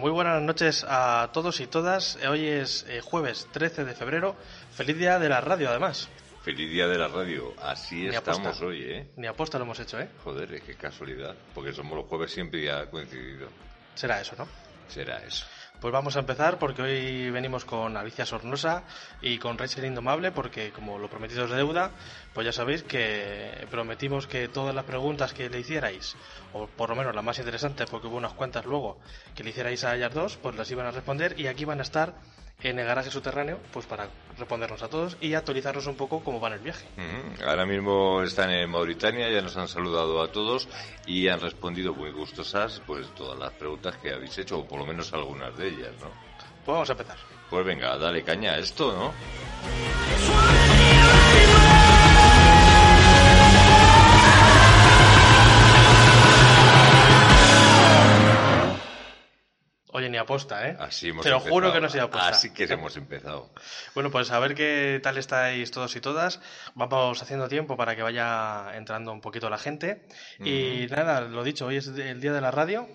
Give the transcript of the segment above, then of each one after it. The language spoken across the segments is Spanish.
Muy buenas noches a todos y todas. Hoy es eh, jueves 13 de febrero. Feliz día de la radio, además. Feliz día de la radio. Así Ni estamos aposta. hoy, ¿eh? Ni aposta lo hemos hecho, ¿eh? Joder, qué casualidad. Porque somos los jueves siempre y ha coincidido. Será eso, ¿no? Será eso. Pues vamos a empezar porque hoy venimos con Alicia Sornosa y con Rachel Indomable porque como lo prometido es deuda, pues ya sabéis que prometimos que todas las preguntas que le hicierais, o por lo menos las más interesantes porque hubo unas cuantas luego que le hicierais a ellas dos, pues las iban a responder y aquí van a estar en el garaje subterráneo pues para respondernos a todos y actualizarnos un poco cómo va en el viaje. Ujú. Ahora mismo están en Mauritania, ya nos han saludado a todos y han respondido muy gustosas pues todas las preguntas que habéis hecho, o por lo menos algunas de ellas, ¿no? Pues vamos a empezar. Pues venga, dale caña a esto, ¿no? Oye, ni aposta, ¿eh? Así hemos Te lo empezado. juro que no ha sido aposta. Así que hemos empezado. Bueno, pues a ver qué tal estáis todos y todas. Vamos haciendo tiempo para que vaya entrando un poquito la gente. Y nada, lo dicho, hoy es el día de la radio,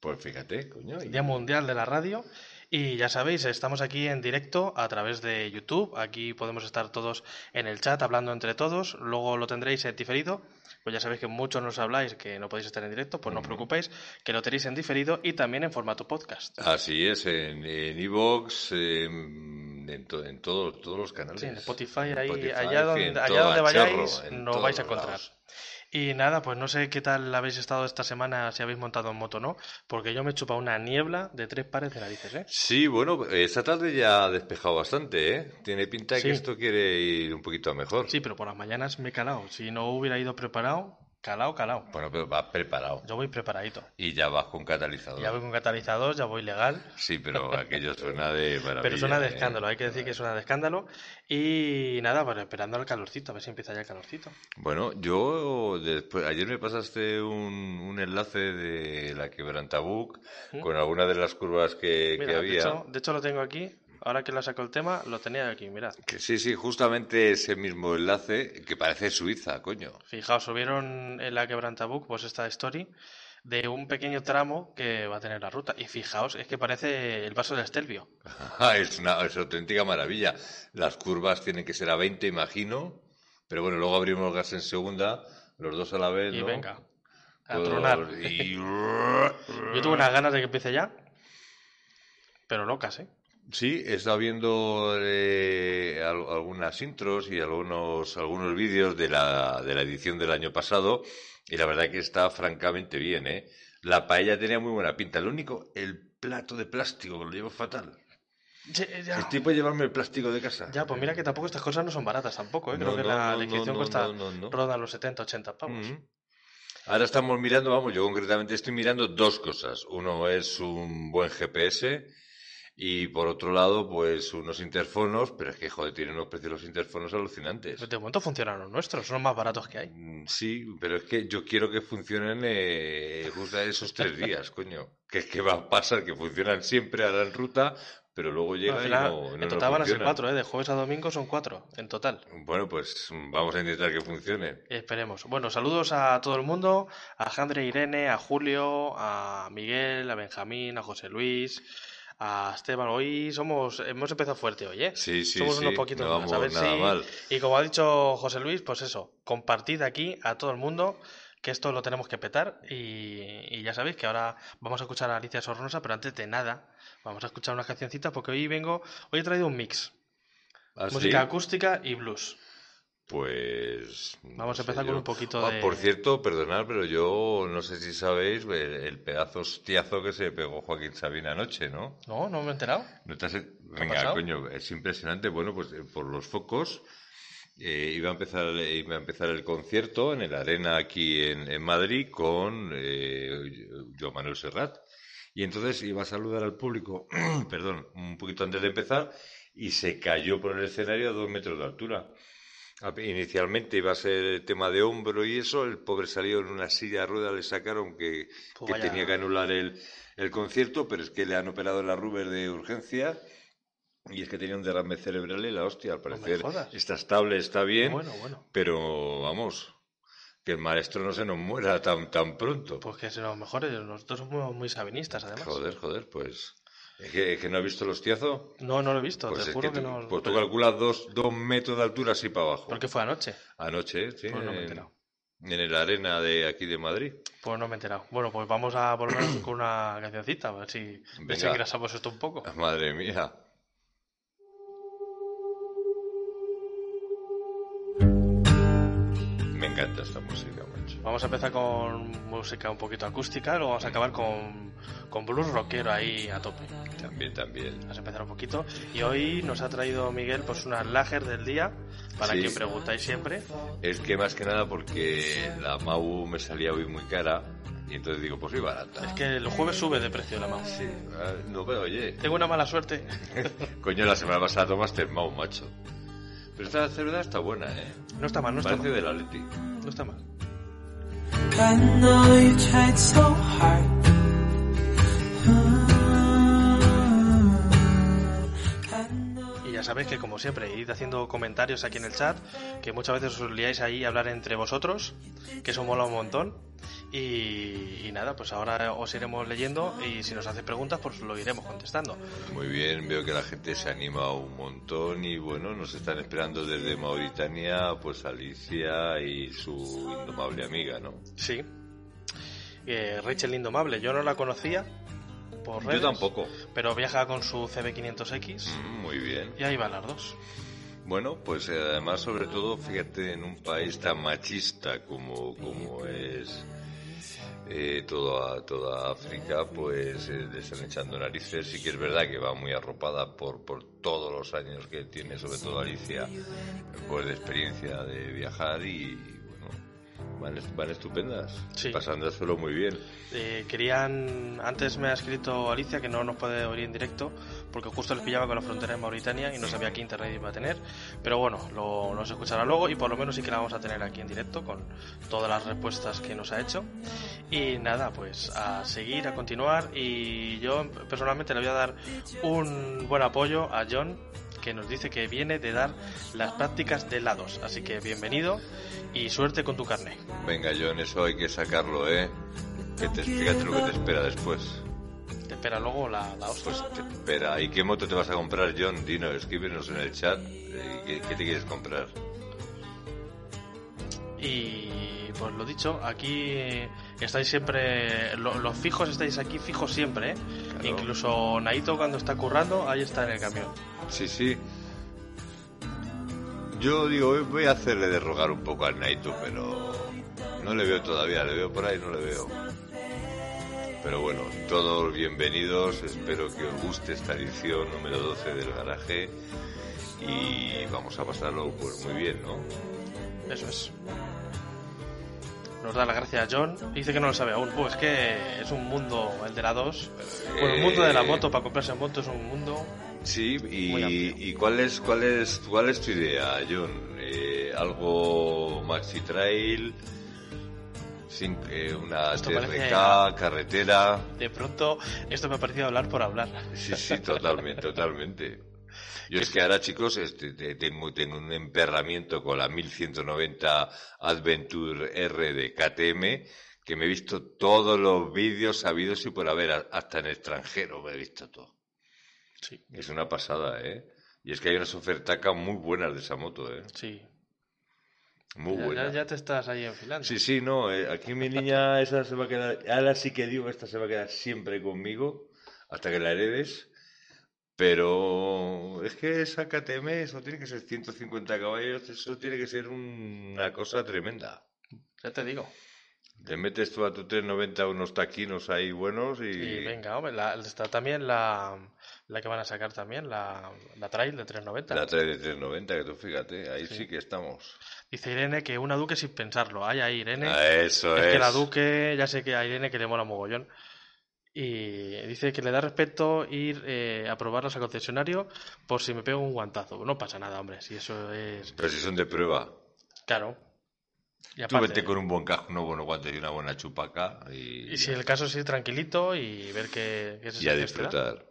Pues fíjate, coño. y- Día Mundial de la Radio. Y ya sabéis, estamos aquí en directo a través de YouTube. Aquí podemos estar todos en el chat hablando entre todos. Luego lo tendréis en diferido. Pues ya sabéis que muchos nos habláis que no podéis estar en directo. Pues no os preocupéis, que lo tenéis en diferido y también en formato podcast. Así es, en Evox, en, en, to- en todos todos los canales. Sí, en Spotify, En ahí, Spotify, allá donde, allá donde vayáis, nos vais a encontrar. lados. Y nada, pues no sé qué tal habéis estado esta semana, si habéis montado en moto o no, porque yo me he chupado una niebla de tres pares de narices, ¿eh? Sí, bueno, esta tarde ya ha despejado bastante, ¿eh? Tiene pinta de Sí. que esto quiere ir un poquito a mejor. Sí, pero por las mañanas me he calado. Si no hubiera ido preparado, calado, calado. Bueno, pero va preparado. Yo voy preparadito. Y ya vas con catalizador. Ya voy con catalizador, ya voy legal. Sí, pero aquello suena de maravilla. Pero suena de ¿eh? escándalo, hay que decir que suena de escándalo. Y nada, pues esperando al calorcito, a ver si empieza ya el calorcito. Bueno, yo después, ayer me pasaste un, un enlace de la quebrantabuc con algunas de las curvas que, que Mira, de había. hecho, de hecho lo tengo aquí. Ahora que lo saco el tema, lo tenía aquí, mirad. Que sí, sí, justamente ese mismo enlace que parece Suiza, coño. Fijaos, subieron en la quebrantabuc pues esta story de un pequeño tramo que va a tener la ruta. Y fijaos, es que parece el vaso del Estelvio. es una es auténtica maravilla. Las curvas tienen que ser a 20, imagino. Pero bueno, luego abrimos gas en segunda, los dos a la vez, Y ¿no? venga, a tronar. y- Yo tuve unas ganas de que empiece ya, pero locas, ¿eh? Sí, he estado viendo eh, al- algunas intros y algunos, algunos vídeos de la, de la edición del año pasado y la verdad que está francamente bien, ¿eh? La paella tenía muy buena pinta. Lo único, el plato de plástico, que lo llevo fatal. Estoy por llevarme el plástico de casa. Ya, pues mira que tampoco estas cosas no son baratas tampoco, ¿eh? No, Creo que no, la, no, no, cuesta, ronda los 70, 80 pavos. Ahora estamos mirando, vamos, yo concretamente estoy mirando dos cosas. Uno es un buen GPS y por otro lado, pues unos interfonos, pero es que, joder, tienen unos precios los interfonos alucinantes. De momento funcionan los nuestros, son los más baratos que hay. Mm, Sí, pero es que yo quiero que funcionen eh, justo esos tres días, coño. Que es que va a pasar que funcionan siempre, harán ruta, pero luego Bueno, llega y final, no, no en total van a ser cuatro, ¿eh? De jueves a domingo son cuatro, en total. Bueno, pues vamos a intentar que funcione. Esperemos. Bueno, saludos a todo el mundo, a Jandre Irene, a Julio, a Miguel, a Benjamín, a José Luis, a Esteban. Hoy somos, hemos empezado fuerte hoy, ¿eh? Sí, sí, Somos sí, unos poquitos no más. A ver nada si. mal. Y como ha dicho José Luis, pues eso, compartid aquí a todo el mundo que esto lo tenemos que petar y, y ya sabéis que ahora vamos a escuchar a Alicia Sornosa, pero antes de nada vamos a escuchar unas cancioncitas porque hoy vengo, hoy he traído un mix, ¿Ah, sí? música acústica y blues. Pues. no Vamos a empezar con yo. un poquito Ah, de- Por cierto, perdonad, pero yo no sé si sabéis el, el pedazo hostiazo que se pegó Joaquín Sabina anoche, ¿no? No, no me he enterado. ¿No te has- Venga, coño, es impresionante. Bueno, pues eh, por los focos eh, iba, a empezar, iba a empezar el concierto en el Arena aquí en, en Madrid con eh, Joan Manuel Serrat. Y entonces iba a saludar al público, perdón, un poquito antes de empezar, y se cayó por el escenario a dos metros de altura. Inicialmente iba a ser tema de hombro y eso, el pobre salió en una silla de ruedas, le sacaron que, Pues que tenía que anular el, el concierto, pero es que le han operado la Ruber de urgencia y es que tenía un derrame cerebral y la hostia, al parecer jodas. está estable, está bien, Bueno, bueno. pero vamos, que el maestro no se nos muera tan, tan pronto. Pues que se nos mejore. Nosotros somos muy sabinistas, además. Joder, joder, pues... ¿Es que, es que no has visto el hostiazo? No, no lo he visto. Pues te juro que que, no. pues tú calculas dos, dos metros de altura así para abajo. Porque fue anoche. Anoche, sí, Pues no me he en, enterado. en el arena de aquí de Madrid. Pues no me he enterado. Bueno, pues vamos a volver con una cancioncita, a ver si desengrasamos esto un poco. Madre mía. Me encanta esta música. Vamos a empezar con música un poquito acústica, luego vamos a acabar con, con blues rockero ahí a tope. También, también. Vamos a empezar un poquito. Y hoy nos ha traído Miguel pues unas lager del día, para Sí. quien preguntáis siempre. Es que más que nada porque la Mau me salía hoy muy cara y entonces digo, pues soy barata. Es que el jueves sube de precio la mouse. Sí, ah, no, pero oye, Tengo una mala suerte. coño, la semana pasada tomaste el Mau, macho. Pero esta cerveza está buena, ¿eh? No está mal, no está Parece mal. del Atleti. No está mal. I know you tried so hard. Sabéis que como siempre, id haciendo comentarios aquí en el chat, que muchas veces os liáis ahí a hablar entre vosotros, que eso mola un montón. Y, y nada, pues ahora os iremos leyendo y si nos hacéis preguntas, pues lo iremos contestando. Muy bien, veo que la gente se anima un montón y bueno, nos están esperando desde Mauritania, pues Alicia y su indomable amiga, ¿no? Sí. Eh, Rachel Indomable, yo no la conocía por redes, Yo tampoco. pero viaja con su CB500X Mm, muy bien. y ahí van las dos. Bueno, pues eh, además, sobre todo, fíjate, en un país tan machista como, como es eh, toda, toda África, pues eh, le están echando narices. Sí que es verdad que va muy arropada por, por todos los años que tiene, sobre todo Alicia, pues de experiencia de viajar y, van, van estupendas, Sí. pasándoselo muy bien. Eh, querían, antes me ha escrito Alicia que no nos puede oír en directo porque justo les pillaba con la frontera de Mauritania y no sabía qué internet iba a tener. Pero bueno, lo, nos escuchará luego y por lo menos sí que la vamos a tener aquí en directo con todas las respuestas que nos ha hecho. Y nada, pues a seguir, a continuar. Y yo personalmente le voy a dar un buen apoyo a John que nos dice que viene de dar las prácticas de helados. Así que bienvenido y suerte con tu carne. Venga, John, eso hay que sacarlo, ¿eh? Que te, fíjate lo que te espera después. Te espera luego la, la hostia. Pues te espera. ¿Y qué moto te vas a comprar, John? Dino, escríbenos en el chat. eh, ¿Qué, qué te quieres comprar? Y pues lo dicho, aquí estáis siempre, lo- los fijos estáis aquí fijos siempre, ¿eh? Claro. Incluso Naito cuando está currando, ahí está en el camión. Sí, sí. Yo digo, voy- voy a hacerle de rogar un poco al Naito, pero no le veo todavía. Le veo por ahí, no le veo. Pero bueno, todos bienvenidos. Espero que os guste esta edición número 12 del garaje. Y vamos a pasarlo pues muy bien, ¿no? Eso es. Nos da la gracia a John. Dice que no lo sabe aún. Pues es que es un mundo, el de la 2. Bueno, el mundo de la moto, para comprarse moto, es un mundo. Sí, y, y cuál es cuál es cuál es tu idea, John? Eh, algo maxi trail, sin, eh, una Esto TRK, parece- carretera. De pronto, esto me ha parecido hablar por hablar. Sí, sí, totalmente, totalmente. Yo es que ahora, chicos, este, te- tengo, tengo un emperramiento con la 1190 Adventure R de KTM que me he visto todos los vídeos sabidos y por haber, hasta en extranjero me he visto todo. Sí, Es una pasada, ¿eh? Y es que hay unas ofertacas muy buenas de esa moto, ¿eh? sí. Muy Ya, buenas. ya- ya te estás ahí enfilando. Sí, sí, no, eh, aquí mi niña esa se va a quedar, ahora sí que digo, esta se va a quedar siempre conmigo hasta que la heredes, pero es que esa KTM, eso tiene que ser 150 caballos, eso tiene que ser una cosa tremenda. Ya te digo. Le metes tú a tu 390 unos taquinos ahí buenos y... Y venga, hombre, la- está también la, la que van a sacar también, la, la trail de 390. La trae de 390, que tú fíjate, ahí sí, que estamos. Dice Irene que una Duque sin pensarlo. Ay, ay, Irene. Ah, eso es, es. que la Duque, ya sé que a Irene que le mola mogollón. Y dice que le da respeto ir eh, a probarlos al concesionario por si me pego un guantazo. No pasa nada, hombre, si eso es... Pero si son de prueba. Claro. Y Tú vete con un buen casco, unos buenos guantes y una buena chupaca y, Y si el caso es ir tranquilito y ver qué, qué y a disfrutar.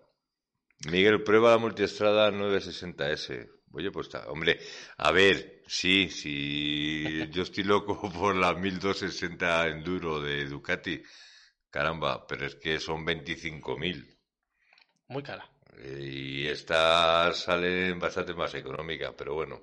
Miguel, prueba la multiestrada 960S. Oye, pues está, hombre, a ver, sí, sí, yo estoy loco por la 1260 Enduro de Ducati. Caramba, pero es que son 25.000. Muy cara. Y estas salen bastante más económicas, pero bueno.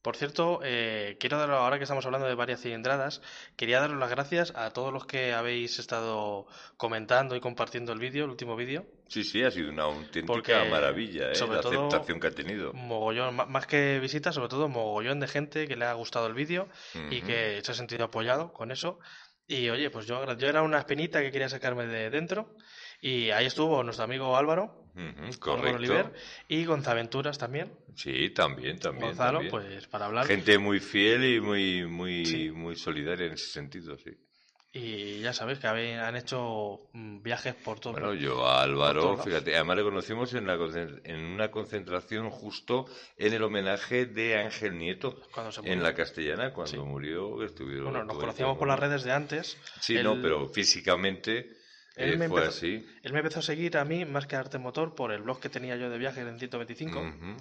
Por cierto, eh, quiero dar, ahora que estamos hablando de varias cilindradas, quería daros las gracias a todos los que habéis estado comentando y compartiendo el vídeo, el último vídeo. Sí, sí, ha sido una auténtica Porque, maravilla, ¿eh? sobre la todo, aceptación que ha tenido. Mogollón, más que visitas, sobre todo mogollón de gente que le ha gustado el vídeo y que se ha sentido apoyado con eso. Y oye, pues yo, yo era una espinita que quería sacarme de dentro. Y ahí estuvo nuestro amigo Álvaro, Álvaro correcto. Oliver, y Gonzaventuras también. Sí, también, también. Gonzalo, también. pues para hablar. Gente muy fiel y muy, muy, Sí. muy solidaria en ese sentido, sí. Y ya sabéis que habéis- han hecho mm, viajes por todo. Bueno, yo a Álvaro, fíjate, además le conocimos en, la, en una concentración justo en el homenaje de Ángel Nieto, en la castellana, cuando Sí. murió, estuvieron... Bueno, nos conocíamos por las redes de antes. Sí, no, pero físicamente Él eh, me fue empezó- así. Él me empezó a seguir a mí más que a Arte Motor por el blog que tenía yo de viajes en 125, Ujú,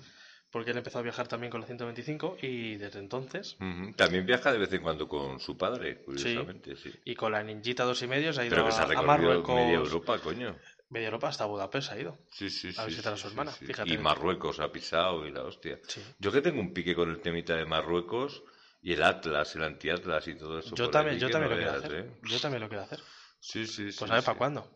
porque él empezó a viajar también con la 125 y desde entonces. También viaja de vez en cuando con su padre, curiosamente, sí. y con la Ninjita dos y medio se ha ido Pero que se ha a Marruecos, media Europa, coño. media Europa hasta Budapest ha ido. Sí, sí, A sí, visitar a su hermana, fíjate. Y Marruecos ha pisado y la hostia. Sí. Yo que tengo un pique con el temita de Marruecos y el Atlas, el anti-Atlas y todo eso. Yo también, yo también no lo quiero hacer. ¿eh? Yo también lo quiero hacer. Sí, sí, sí. Pues a ver para cuándo.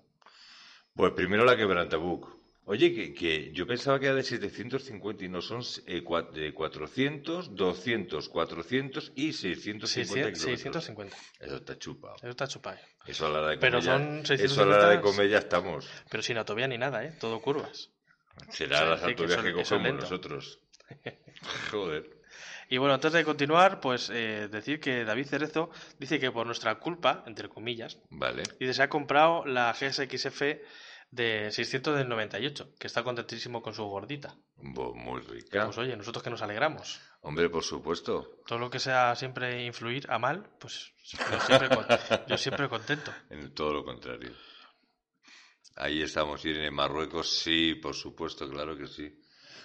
Pues primero la quebrantabuc. Oye, que, que yo pensaba que era de 750 y no son eh, cua- de 400, 200, 400 y 650 600, kilómetros. 650. Eso está chupado. Eso está chupado. Eso a la hora de Pero comer son Eso a la hora de 650. comer ya estamos. Pero sin autovía ni nada, ¿eh? Todo curvas. Será O sea, las que autovías que es cogemos nosotros. Joder. Y bueno, antes de continuar, pues eh, decir que David Cerezo dice que por nuestra culpa, entre comillas, Vale. dice se ha comprado la GSXF de 600 del 98, que está contentísimo con su gordita. Bo- Muy rica. Pues oye, nosotros que nos alegramos. Hombre, por supuesto. Todo lo que sea siempre influir a mal, pues yo siempre, yo siempre contento. En todo lo contrario. Ahí estamos, Irene. Marruecos, sí, por supuesto, claro que sí.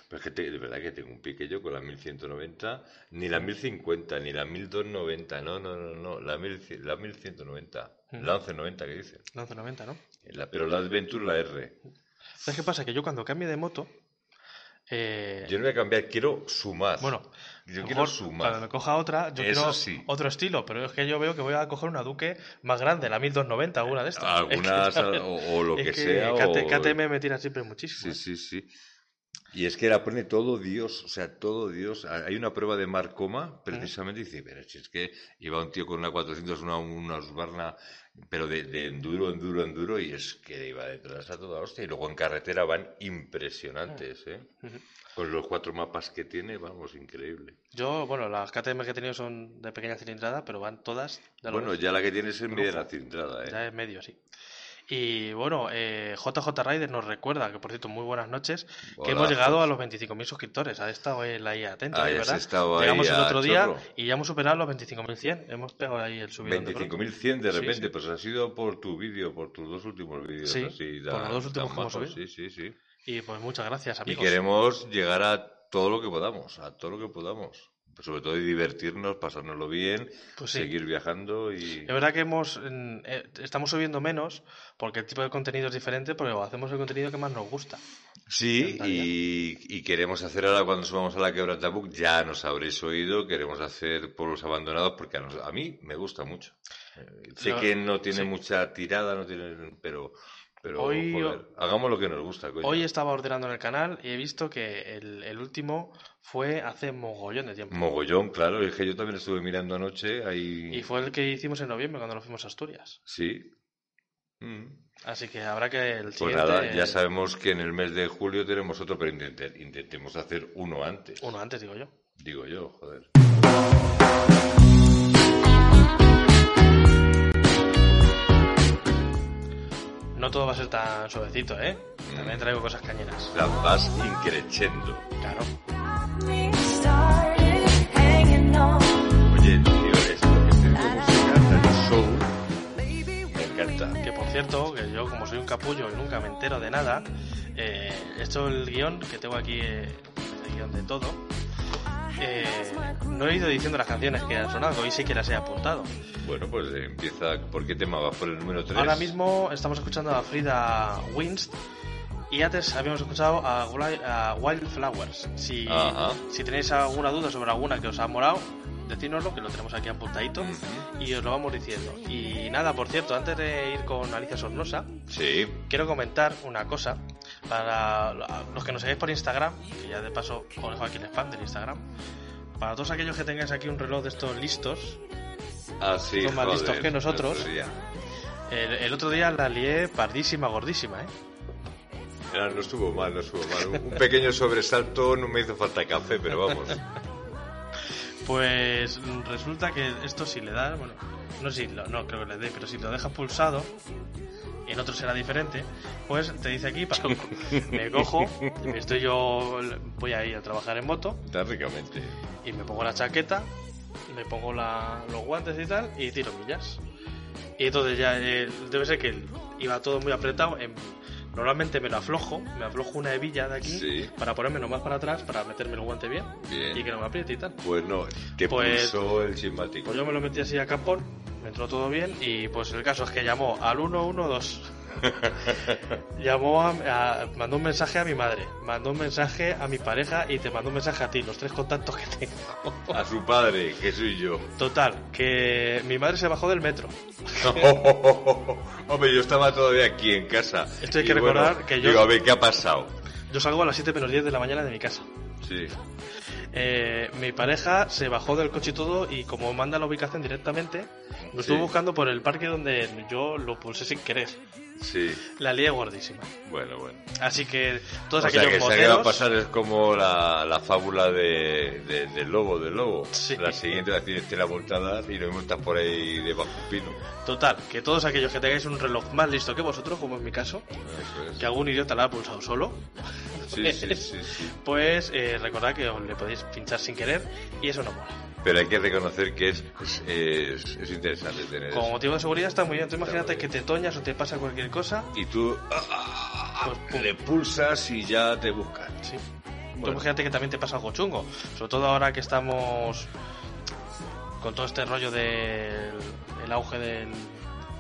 Pero es que te- de verdad que tengo un pique yo con la 1190, ni la 1050, ni la 1290, no, no, no, no, la, 1100 la 1190, la 1190 que dice. La 1190, ¿no? La- pero la Adventure, la R. ¿Sabes qué pasa? Que yo cuando cambie de moto, eh, Yo no voy a cambiar, quiero sumar. bueno, yo quiero sumar. cuando me coja otra, yo Eso quiero sí. otro estilo, pero es que yo veo que voy a coger una Duque más grande, la 1290, alguna de estas. Algunas, Es que, o, o lo Es que, sea. O- KTM me tira siempre muchísimo. Sí, sí, sí. Y es que la pone todo Dios, o sea, todo Dios. Hay una prueba de Marcoma, precisamente, y dice, pero si es que iba un tío con una 400, una, una Husqvarna, pero de, de enduro, enduro, enduro, y es que iba detrás a toda hostia. Y luego en carretera van impresionantes, ¿eh? Con los cuatro mapas que tiene, vamos, increíble. Yo, bueno, las KTM que he tenido son de pequeña cilindrada, pero van todas. lo Bueno, ya la que tienes es media la cilindrada, ¿eh? ya es medio, sí. Y bueno, eh, JJ Rider nos recuerda, que por cierto, muy buenas noches, que hemos llegado José. a los 25.000 suscriptores. Ha estado él ahí atento, has ¿verdad? Llegamos el otro día chorro. y ya hemos superado los 25.100. Hemos pegado ahí el subidón de pronto. 25.100 de Sí, repente, sí. pues ha sido por tu vídeo, por tus dos últimos vídeos. Sí, así, por los dos últimos que hemos subido. Sí, sí, sí. Y pues muchas gracias, Y amigos. queremos llegar a todo lo que podamos, a todo lo que podamos. Pues sobre todo divertirnos, pasárnoslo bien, Pues sí. seguir viajando y... Es verdad que hemos eh, estamos subiendo menos porque el tipo de contenido es diferente, pero hacemos el contenido que más nos gusta. Sí, y, y queremos hacer ahora cuando subamos a la Quebrantabuc, ya nos habréis oído, queremos hacer pueblos abandonados porque a, nos- a mí me gusta mucho. Eh, sé que no tiene sí. mucha tirada, no tiene, pero Pero, Hoy- joder, hagamos lo que nos gusta, coño. Hoy estaba ordenando en el canal y he visto que el, el último fue hace mogollón de tiempo. Mogollón, claro, es que yo también estuve mirando anoche, ahí... Y fue el que hicimos en noviembre cuando nos fuimos a Asturias. Sí. Mm. Así que habrá que el Pues nada, ya sabemos que en el mes de julio tenemos otro, pero intente- intentemos hacer uno antes. Uno antes, digo yo. Digo yo, joder. No todo va a ser tan suavecito, ¿eh? También traigo cosas cañeras. La vas increchendo. Claro. Oye, tío, esto que es de música, el soul, me encanta. Que por cierto, que yo como soy un capullo y nunca me entero de nada, eh, esto el guion, que tengo aquí eh, el guion de todo, eh, no he ido diciendo las canciones que han sonado, hoy sí que las he apuntado. Bueno, pues empieza. ¿Por qué tema vas por el número 3? Ahora mismo estamos escuchando a Frida Winst y antes habíamos escuchado a, Wi- a Wildflowers. Si, Ajá. si tenéis alguna duda sobre alguna que os ha molado, decídnoslo, que lo tenemos aquí apuntadito Ujú. y os lo vamos diciendo. Y nada, por cierto, antes de ir con Alicia Sornosa, Sí. quiero comentar una cosa para los que nos seguís por Instagram, que ya de paso os dejo aquí el spam del Instagram. Para todos aquellos que tengáis aquí un reloj de estos listos, Así, Son más joder, listos que nosotros. el, el otro día la lié pardísima, gordísima, ¿eh? No estuvo mal, no estuvo mal. Un, pequeño sobresalto, no me hizo falta café, pero vamos. Pues resulta que esto si le das, bueno, no si lo- no creo que le dé, pero si lo dejas pulsado, en otro será diferente, pues te dice aquí, pa- me cojo, estoy yo, voy a ir a trabajar en moto, Está ricamente. Y me pongo la chaqueta, me pongo la- los guantes y tal, y tiro millas. Y entonces ya eh, debe ser que iba todo muy apretado. en- normalmente me lo aflojo, me aflojo una hebilla de aquí Sí. para ponerme más para atrás, para meterme el guante bien, Bien. y que no me apriete y tal. Pues no, te Pues- el simpático. Pues yo me lo metí así a capón, me entró todo bien y pues el caso es que llamó al 112. llamó a, a- mandó un mensaje a mi madre, mandó un mensaje a mi pareja y te mandó un mensaje a ti, los tres contactos que tengo. A su padre, que soy yo. Total, que mi madre se bajó del metro. Hombre, yo estaba todavía aquí en casa. Esto hay Y que bueno, recordar que yo- Digo, a ver, ¿qué ha pasado? Yo salgo a las 7 menos 10 de la mañana de mi casa. Sí. Eh, mi pareja se bajó del coche y todo y como manda la ubicación directamente, lo estuvo Sí. buscando por el parque donde yo lo pulsé sin querer. Sí. La lié gordísima. Bueno, bueno. Así que todos o sea, aquellos que se que va a pasar es como la, la fábula de, de- del lobo, del lobo. Sí. La siguiente la tienes la vuelta a dar y lo mismo estás por ahí debajo de un pino. Total, que todos aquellos que tengáis un reloj más listo que vosotros, como es mi caso, es. que algún idiota lo ha pulsado solo, Sí, sí, sí. pues eh, recordad que os le podéis pinchar sin querer y eso no mola. Pero hay que reconocer que es, es, es- es interesante tener Como motivo de seguridad está muy bien. Tú imagínate que te toñas o te pasa cualquier cosa. Y tú ah, Pues, pum. le pulsas y ya te buscan. Sí. Tú Bueno. imagínate que también te pasa algo chungo. Sobre todo ahora que estamos con todo este rollo del el auge del,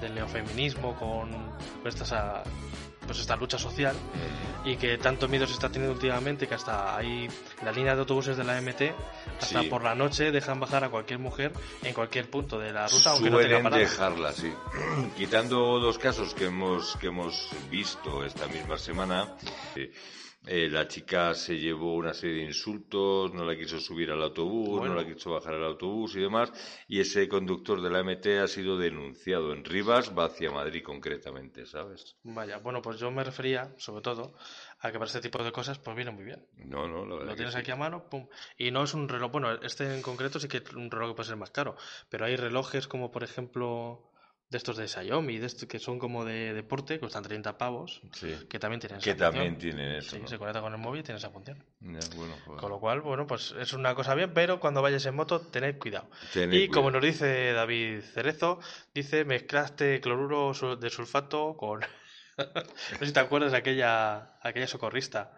del neofeminismo, con, con estas, ah, pues esta lucha social y que tanto miedo se está teniendo últimamente que hasta hay la línea de autobuses de la MT hasta Sí. por la noche dejan bajar a cualquier mujer en cualquier punto de la ruta aunque no tenga Suelen parada. dejarla, sí. Quitando dos casos que hemos, que hemos visto esta misma semana, eh, eh, la chica se llevó una serie de insultos, no la quiso subir al autobús, Bueno. no la quiso bajar al autobús y demás, y ese conductor de la MT ha sido denunciado en Rivas, va hacia Madrid concretamente, ¿sabes? Vaya, bueno, pues yo me refería, sobre todo, a que para este tipo de cosas, pues viene muy bien. No, no, la verdad Lo que tienes sí. aquí a mano, pum. Y no es un reloj, bueno, este en concreto sí que es un reloj que puede ser más caro, pero hay relojes como, por ejemplo, de estos de Xiaomi, de estos que son como de deporte, que cuestan 30 pavos, Sí. que también tienen esa Que función. también tienen eso, Sí, ¿no? se conecta con el móvil y tiene esa función. Ya, bueno, joder. Con lo cual, bueno, pues es una cosa bien, pero cuando vayas en moto, tened cuidado. Tened y como nos dice David Cerezo, dice mezclaste cloruro de sulfato con... no sé si te acuerdas de aquella, aquella socorrista.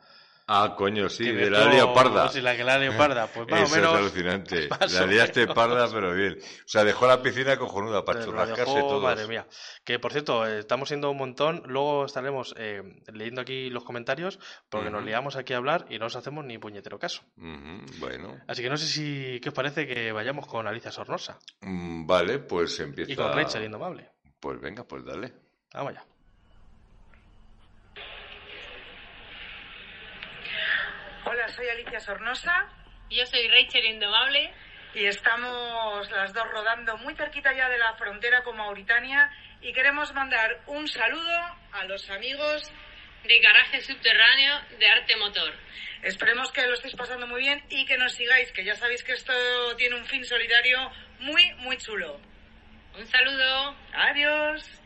Ah, coño, sí, de la leoparda. Sí, la que la leoparda. Pues más Eso o menos... es alucinante. La liaste parda, pero bien. O sea, dejó la piscina cojonuda para churrascarse todos. Madre mía. Que por cierto, eh, estamos siendo un montón. Luego estaremos eh, leyendo aquí los comentarios porque nos liamos aquí a hablar y no os hacemos ni puñetero caso. Bueno. Así que no sé si qué os parece que vayamos con Alicia Sornosa Mm, Vale, pues empieza. y con Rachel Indomable. Pues venga, pues dale. Vamos allá. Soy Alicia Sornosa. Yo soy Rachel Indomable. Y estamos las dos rodando muy cerquita ya de la frontera con Mauritania y queremos mandar un saludo a los amigos de Garaje Subterráneo de Arte Motor. Esperemos que lo estéis pasando muy bien y que nos sigáis, que ya sabéis que esto tiene un fin solidario muy, muy chulo. Un saludo. Adiós.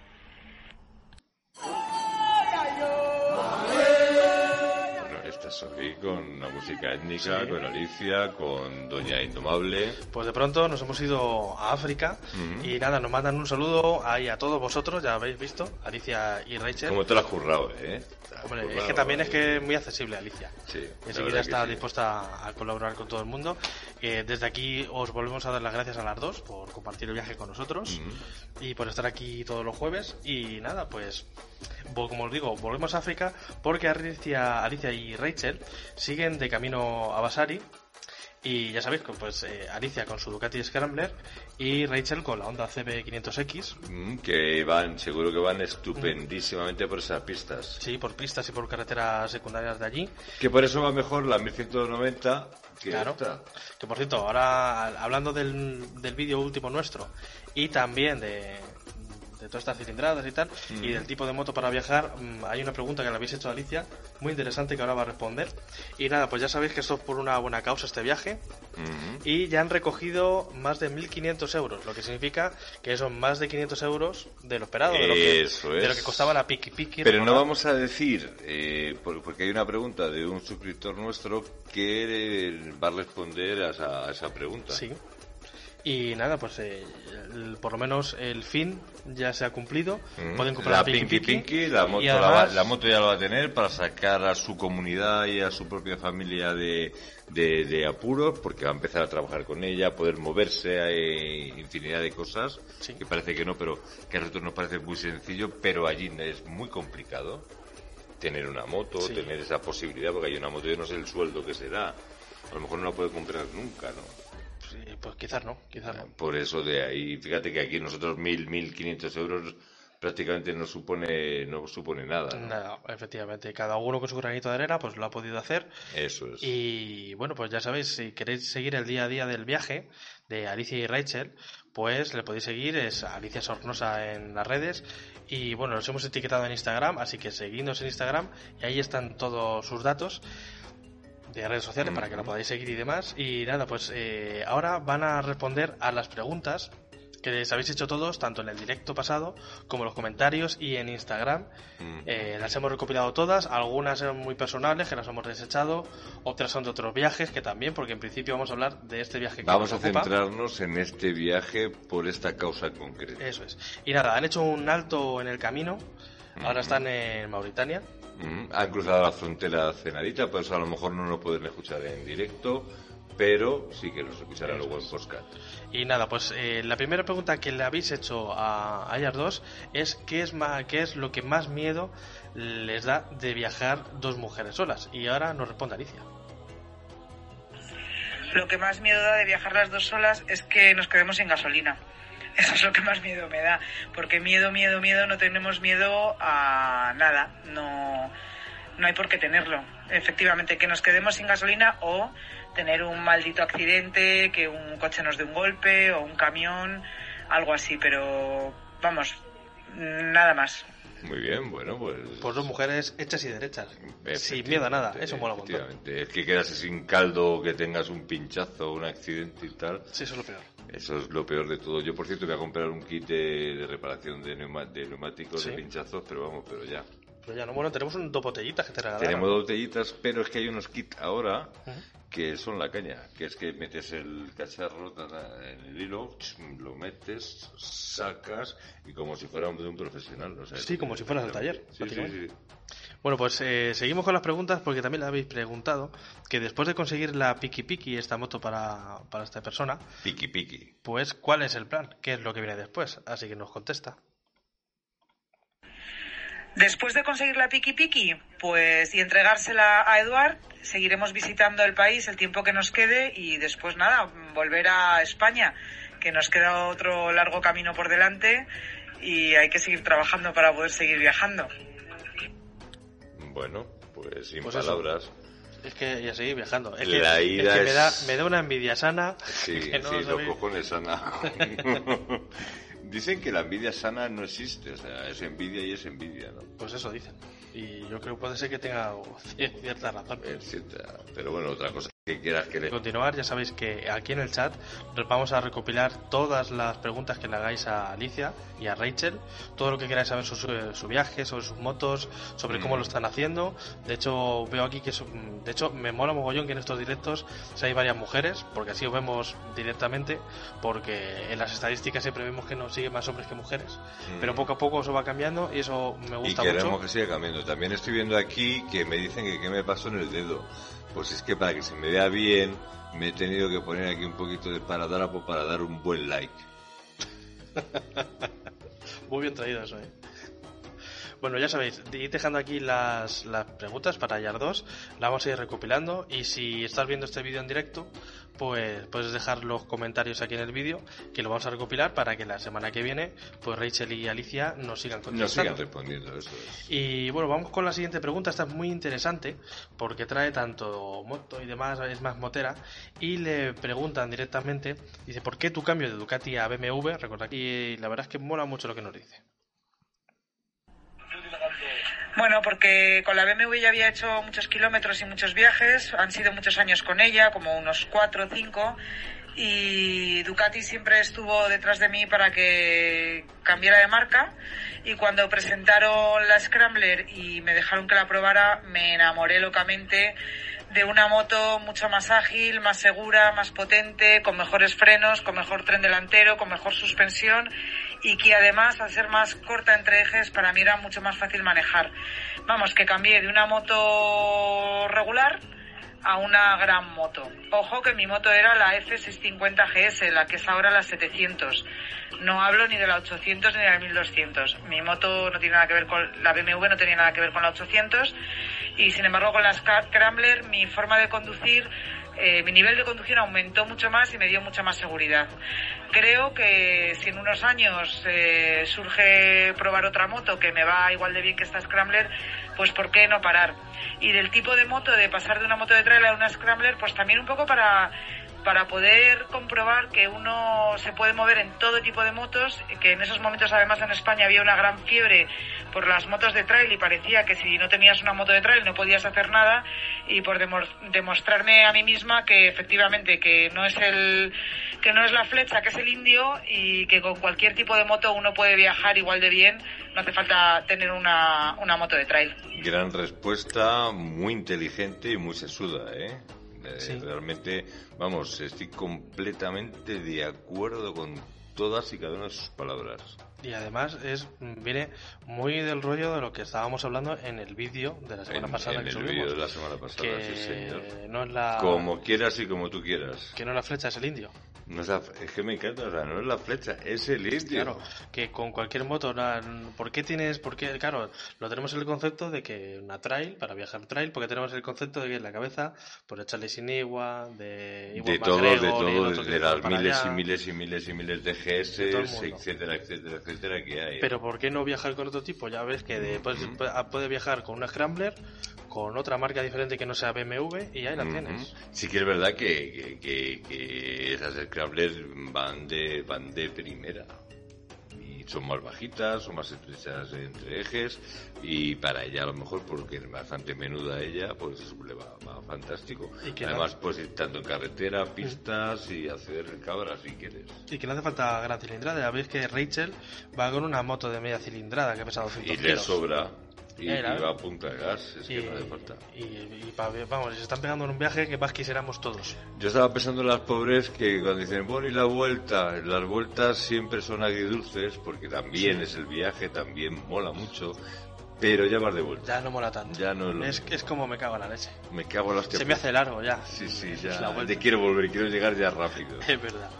Hoy con una música étnica, Sí. con Alicia, con Doña Indomable. Pues de pronto nos hemos ido a África Ujú. y nada, nos mandan un saludo ahí a todos vosotros, ya habéis visto, Alicia y Rachel. ¿Cómo te lo has currado, eh? Has Hombre, es currado, que también es que es muy accesible Alicia. Sí, la enseguida verdad está sí. dispuesta a colaborar con todo el mundo. Eh, desde aquí os volvemos a dar las gracias a las dos por compartir el viaje con nosotros Ujú. y por estar aquí todos los jueves. Y nada, pues como os digo, volvemos a África porque Alicia, Alicia y Rachel siguen de camino a Basari. Y ya sabéis que pues eh, Alicia con su Ducati Scrambler y Rachel con la Honda CB500X. Mm, que van, seguro que van estupendísimamente por esas pistas. Sí, por pistas y por carreteras secundarias de allí. Que por eso va mejor la 1190 que Claro. esta. Que por cierto, ahora hablando del, del vídeo último nuestro y también de, de todas estas cilindradas y tal, y del tipo de moto para viajar, mm, hay una pregunta que le habéis hecho a Alicia, muy interesante que ahora va a responder. Y nada, pues ya sabéis que esto es por una buena causa este viaje, Ujú. y ya han recogido más de 1.500 euros, lo que significa que son más de 500 euros de lo esperado, de lo que, Eso de lo es. que costaba la Piki Piki. Pero no vamos a decir, eh, por- porque hay una pregunta de un suscriptor nuestro que va a responder a esa, a esa pregunta. Sí. Y nada, pues eh, el- por lo menos el fin ya se ha cumplido. Mm. Pueden comprar la la Pinky Pinky, la moto, y la, además- la moto ya la va a tener para sacar a su comunidad y a su propia familia de, de, de apuros, porque va a empezar a trabajar con ella, poder moverse, eh, infinidad de cosas, Sí. que parece que no, pero que a nosotros nos parece muy sencillo, pero allí es muy complicado tener una moto, Sí. tener esa posibilidad, porque hay una moto, yo no sé el sueldo que será, a lo mejor no la puede comprar nunca, ¿no? Sí, pues quizás no, quizás no. Por eso de ahí, fíjate que aquí nosotros mil, mil quinientos euros prácticamente no supone, no supone nada. ¿no? Nada, efectivamente, cada uno con su granito de arena pues lo ha podido hacer. Eso es. Y bueno, pues ya sabéis, si queréis seguir el día a día del viaje de Alicia y Rachel, pues le podéis seguir, es Alicia Sornosa en las redes. Y bueno, los hemos etiquetado en Instagram, así que seguidnos en Instagram y ahí están todos sus datos de redes sociales para que lo podáis seguir y demás. Y nada, pues eh, ahora van a responder a las preguntas que les habéis hecho todos, tanto en el directo pasado como en los comentarios y en Instagram. Mm. Eh, las hemos recopilado todas, algunas son muy personales, que las hemos desechado, otras son de otros viajes, que también, porque en principio vamos a hablar de este viaje que Vamos a nos ocupa. centrarnos en este viaje por esta causa concreta. Eso es. Y nada, han hecho un alto en el camino, ahora están en Mauritania. Mm, Han cruzado la frontera cenadita, por eso a lo mejor no nos pueden escuchar en directo, pero sí que nos escucharán luego en podcast. Y nada, pues eh, la primera pregunta que le habéis hecho a, a ellas dos es ¿qué es, ma- qué es lo que más miedo les da de viajar dos mujeres solas. Y ahora nos responde Alicia. Lo que más miedo da de viajar las dos solas es que nos quedemos sin gasolina. Eso es lo que más miedo me da. Porque miedo, miedo, miedo, no tenemos miedo a nada. No, no hay por qué tenerlo. Efectivamente, que nos quedemos sin gasolina o tener un maldito accidente, que un coche nos dé un golpe o un camión, algo así. Pero vamos, nada más. Muy bien, bueno, pues... Pues dos mujeres hechas y derechas. Sin miedo a nada. Eso mola un montón. efectivamente. Es que quedas sin caldo, que tengas un pinchazo, un accidente y tal. Sí, eso es lo peor. Eso es lo peor de todo. Yo, por cierto, voy a comprar un kit de, de reparación de, neuma- de neumáticos, Sí. de pinchazos, pero vamos, pero ya. Pero ya no, bueno, tenemos un dos botellitas que te regalaron. Tenemos dos botellitas, pero es que hay unos kits ahora que son la caña, que es que metes el cacharro en el hilo, lo metes, sacas y como si fuera un, de un profesional. o sea, Sí, como si fueras al taller, Sí, sí, sí. Bueno, pues eh, seguimos con las preguntas porque también le habéis preguntado que después de conseguir la Piki Piki, esta moto para, para esta persona, Piqui piqui. pues ¿cuál es el plan? ¿Qué es lo que viene después? Así que nos contesta. Después de conseguir la Piki Piki, pues y entregársela a Eduard, seguiremos visitando el país el tiempo que nos quede y después nada, volver a España, que nos queda otro largo camino por delante y hay que seguir trabajando para poder seguir viajando. Bueno, pues sin Pues eso. palabras. Es que ya seguir viajando. Es La que, ida es que me, da, me da una envidia sana. Sí, que no sí, los cojones sana. Dicen que la envidia sana no existe, o sea, es envidia y es envidia, ¿no? Pues eso dicen. Y yo creo que puede ser que tenga cierta razón. Etcétera. Pero bueno, otra cosa que quieras que le... continuar, ya sabéis que aquí en el chat vamos a recopilar todas las preguntas que le hagáis a Alicia y a Rachel, todo lo que queráis saber sobre su, su viaje, sobre sus motos, sobre cómo Mm. lo están haciendo. De hecho, veo aquí que, eso- de hecho, me mola mogollón que en estos directos si hay varias mujeres, porque así os vemos directamente, porque en las estadísticas siempre vemos que nos siguen más hombres que mujeres, Mm. pero poco a poco eso va cambiando y eso me Y gusta queremos mucho. que siga cambiando. También estoy viendo aquí que me dicen que qué me pasó en el dedo. Pues es que para que se me vea bien, me he tenido que poner aquí un poquito de paradrapo para dar un buen like. Muy bien traído eso, ¿eh? Bueno, ya sabéis, id dejando aquí las, las preguntas para hallar dos, la vamos a ir recopilando y si estás viendo este vídeo en directo, pues puedes dejar los comentarios aquí en el vídeo que lo vamos a recopilar para que la semana que viene, pues Rachel y Alicia nos sigan contestando. sigan respondiendo, eso es. Y bueno, vamos con la siguiente pregunta. Esta es muy interesante porque trae tanto moto y demás, es más motera. Y le preguntan directamente, dice, ¿por qué tu cambio de Ducati a BMW? Recuerda aquí, la verdad es que mola mucho lo que nos dice. Bueno, porque con la BMW ya había hecho muchos kilómetros y muchos viajes, han sido muchos años con ella, como unos cuatro o cinco, y Ducati siempre estuvo detrás de mí para que cambiara de marca, y cuando presentaron la Scrambler y me dejaron que la probara, me enamoré locamente de una moto mucho más ágil, más segura, más potente, con mejores frenos, con mejor tren delantero, con mejor suspensión y que además al ser más corta entre ejes para mí era mucho más fácil manejar. Vamos, que cambié de una moto regular a una gran moto. Ojo que mi moto era la F650 GS, la que es ahora la 700. No hablo ni de la 800 ni de la 1200. Mi moto no tiene nada que ver con la BMW, no tenía nada que ver con la 800 y sin embargo con la Scrambler mi forma de conducir, eh, mi nivel de conducción aumentó mucho más y me dio mucha más seguridad. Creo que si en unos años eh, surge probar otra moto que me va igual de bien que esta Scrambler, pues ¿por qué no parar? Y del tipo de moto, de pasar de una moto de trailer a una Scrambler, pues también un poco para para poder comprobar que uno se puede mover en todo tipo de motos, que en esos momentos además en España había una gran fiebre por las motos de trail y parecía que si no tenías una moto de trail no podías hacer nada y por demo- demostrarme a mí misma que efectivamente que no es el que no es la flecha, que es el indio y que con cualquier tipo de moto uno puede viajar igual de bien, no hace falta tener una, una moto de trail. Gran respuesta, muy inteligente y muy sesuda, ¿eh? Eh, Sí. Realmente, vamos, estoy completamente de acuerdo con todas y cada una de sus palabras. Y además es viene muy del rollo de lo que estábamos hablando en el vídeo de la semana En, pasada en que el subimos. vídeo de la semana pasada, que sí, señor. no es la Como quieras y como tú quieras. que no es la flecha, es el indio. No es, la- es que me encanta, o sea, no es la flecha, es el indio. Claro, que con cualquier moto, ¿por qué tienes, por qué, claro, lo tenemos el concepto de que una trail, para viajar trail, porque tenemos el concepto de que en la cabeza, por echarle sin Igua, de Iwan de todo, de todo, de las miles allá. y miles y miles y miles de GS, De etcétera, etcétera, etcétera que hay. Pero ¿por qué no viajar con otro tipo? Ya ves que de- puedes- Ujú. puede- puede viajar con una Scrambler, con otra marca diferente que no sea BMW y ahí la tienes. Sí que es verdad que, que, que- que esas Scramblers van de, van de primera. Son más bajitas, son más estrechas entre ejes. Y para ella, a lo mejor, porque es bastante menuda ella, pues le va, va fantástico. Y que Además, pues ir tanto en carretera, pistas y hacer cabras si quieres. Y que no hace falta gran cilindrada. Ya veis que Rachel va con una moto de media cilindrada que pesa 200 Y le kilos. sobra. Y, Eh, la- y va a punta de gas, es Y, que no hace falta. y, y pa- vamos, se están pegando en un viaje que más quisiéramos todos. Yo estaba pensando en las pobres que cuando dicen, bueno, y la vuelta, las vueltas siempre son agridulces, porque también es el viaje, también mola mucho, pero ya vas de vuelta. Ya no mola tanto. Ya no es lo es, es como me cago en la leche. Me cago en las Se me hace largo ya. Sí, sí, ya. la vuelta. Te quiero volver, quiero llegar ya rápido. Es verdad.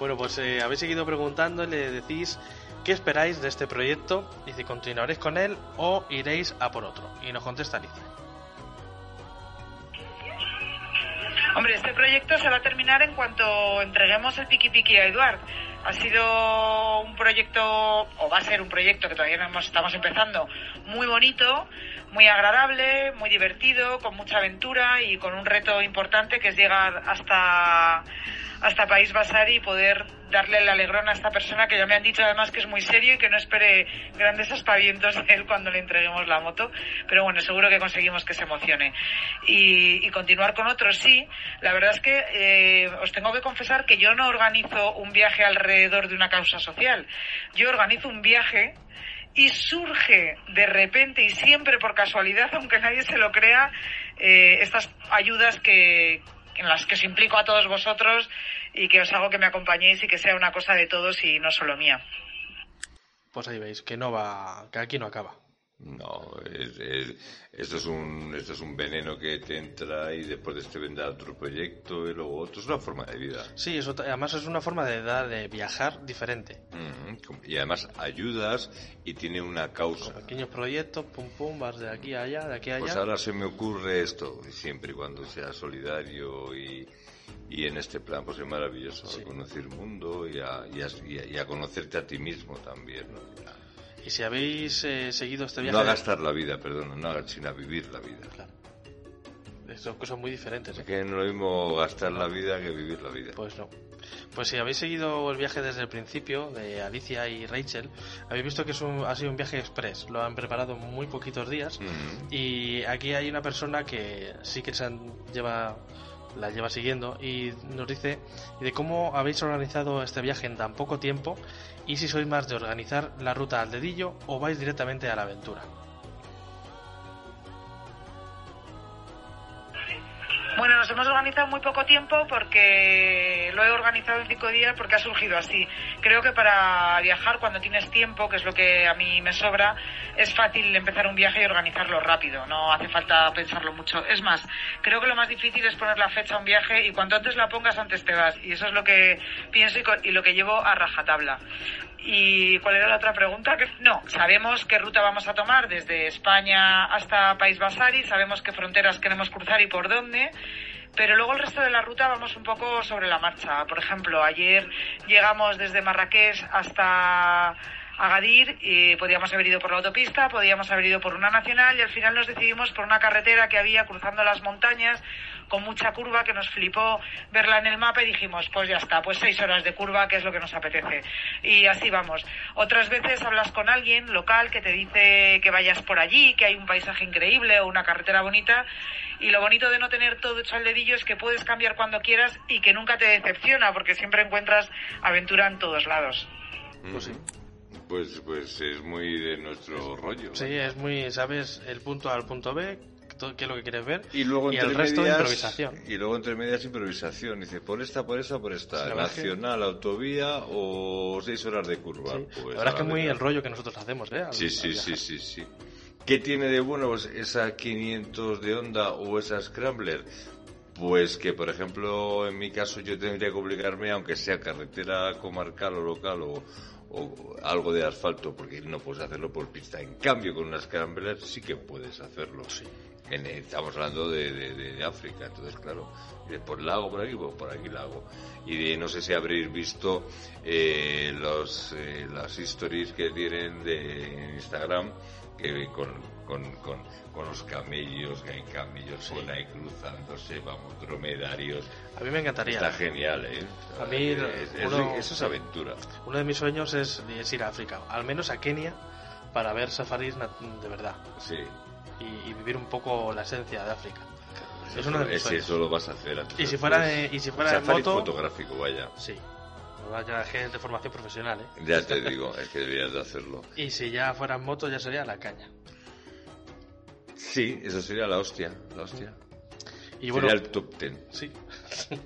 Bueno, pues eh, habéis seguido preguntando le decís qué esperáis de este proyecto y si continuaréis con él o iréis a por otro. Y nos contesta Alicia. Hombre, este proyecto se va a terminar en cuanto entreguemos el Piki Piki a Eduard. Ha sido un proyecto, o va a ser un proyecto que todavía estamos empezando, muy bonito, muy agradable, muy divertido, con mucha aventura y con un reto importante que es llegar hasta, hasta País Basari y poder darle el alegrón a esta persona que ya me han dicho además que es muy serio y que no espere grandes aspavientos de él cuando le entreguemos la moto. Pero bueno, seguro que conseguimos que se emocione. Y, y continuar con otros, sí. La verdad es que eh, os tengo que confesar que yo no organizo un viaje alrededor de una causa social. Yo organizo un viaje y surge de repente y siempre por casualidad, aunque nadie se lo crea, eh, estas ayudas que en las que os implico a todos vosotros y que os hago que me acompañéis y que sea una cosa de todos y no solo mía. Pues ahí veis, que no va, que aquí no acaba. No, es, es- esto, es un, esto es un veneno que te entra y después de este vendrá otro proyecto y luego otro. Es una forma de vida. Sí, eso además es una forma de de viajar diferente. Y además ayudas y tiene una causa. Pequeños proyectos, pum pum, vas de aquí a allá, de aquí a allá. Pues ahora se me ocurre esto, siempre y cuando sea solidario y, y en este plan, pues es maravilloso, Sí. conocer el mundo y a, y a- y a- y a conocerte a ti mismo también. ¿no? Y si habéis eh, seguido este viaje... No a gastar la vida, perdón, no a- sino a vivir la vida. Claro. Son cosas muy diferentes. Es ¿eh? que no lo mismo gastar la vida que vivir la vida. Pues no. Pues si habéis seguido el viaje desde el principio de Alicia y Rachel, habéis visto que es un- ha sido un viaje express. Lo han preparado muy poquitos días. Y aquí hay una persona que sí que se han- lleva la lleva siguiendo y nos dice de cómo habéis organizado este viaje en tan poco tiempo y si sois más de organizar la ruta al dedillo o vais directamente a la aventura. Bueno, nos hemos organizado muy poco tiempo porque lo he organizado en cinco días porque ha surgido así. Creo que para viajar cuando tienes tiempo, que es lo que a mí me sobra, es fácil empezar un viaje y organizarlo rápido. No hace falta pensarlo mucho. Es más, creo que lo más difícil es poner la fecha a un viaje y cuanto antes la pongas, antes te vas. Y eso es lo que pienso y, lo que llevo a rajatabla. ¿Y cuál era la otra pregunta? No, sabemos qué ruta vamos a tomar desde España hasta País Basari, sabemos qué fronteras queremos cruzar y por dónde, pero luego el resto de la ruta vamos un poco sobre la marcha. Por ejemplo, ayer llegamos desde Marrakech hasta Agadir y podíamos haber ido por la autopista, podíamos haber ido por una nacional y al final nos decidimos por una carretera que había cruzando las montañas con mucha curva que nos flipó verla en el mapa y dijimos, pues ya está, pues seis horas de curva, que es lo que nos apetece. Y así vamos. Otras veces hablas con alguien local que te dice que vayas por allí, que hay un paisaje increíble o una carretera bonita. Y lo bonito de no tener todo hecho al dedillo es que puedes cambiar cuando quieras y que nunca te decepciona, porque siempre encuentras aventura en todos lados. Pues sí. Pues, pues es muy de nuestro rollo. Sí, es muy, sabes, el punto A al punto B, todo- qué es lo que quieres ver, Y luego y entre el resto medias, improvisación. Y luego entre medias improvisación. Dice, por esta, por esta, por esta. Sí, es que- Nacional, autovía o seis horas de curva. Sí. Pues, la verdad es que es muy el rollo que nosotros hacemos, ¿eh? Al- Sí, sí, sí, sí, sí. ¿Qué tiene de bueno pues, esa 500 de Honda o esa Scrambler? Pues que, por ejemplo, en mi caso yo tendría que obligarme, aunque sea carretera comarcal o local o, o algo de asfalto, porque no puedes hacerlo por pista. En cambio, con una Scrambler sí que puedes hacerlo. En- estamos hablando de, de- de- África, entonces, claro, de por lago por aquí, pues por aquí lago. Y de, no sé si habréis visto eh, los, eh, las stories que tienen de Instagram que con, con, con, con los camellos, que hay camellos por ahí cruzándose, vamos, dromedarios. A mí me encantaría. Está genial, ¿eh? A mí, Es- es- uno- eso es aventura. Uno de mis sueños es, es ir a África, al menos a Kenia, para ver safaris de verdad Sí. Y, y vivir un poco la esencia de África. Es uno de mis sueños. Eso lo vas a hacer antes Y si fuera de- y si fuera Safari moto- fotográfico, vaya. Sí. Vaya gente de formación profesional, ¿eh? Ya te digo, es que deberías de hacerlo. Y si ya fuera en moto, ya sería la caña. Sí, eso sería la hostia, la hostia. Y bueno, Sería el top ten. sí.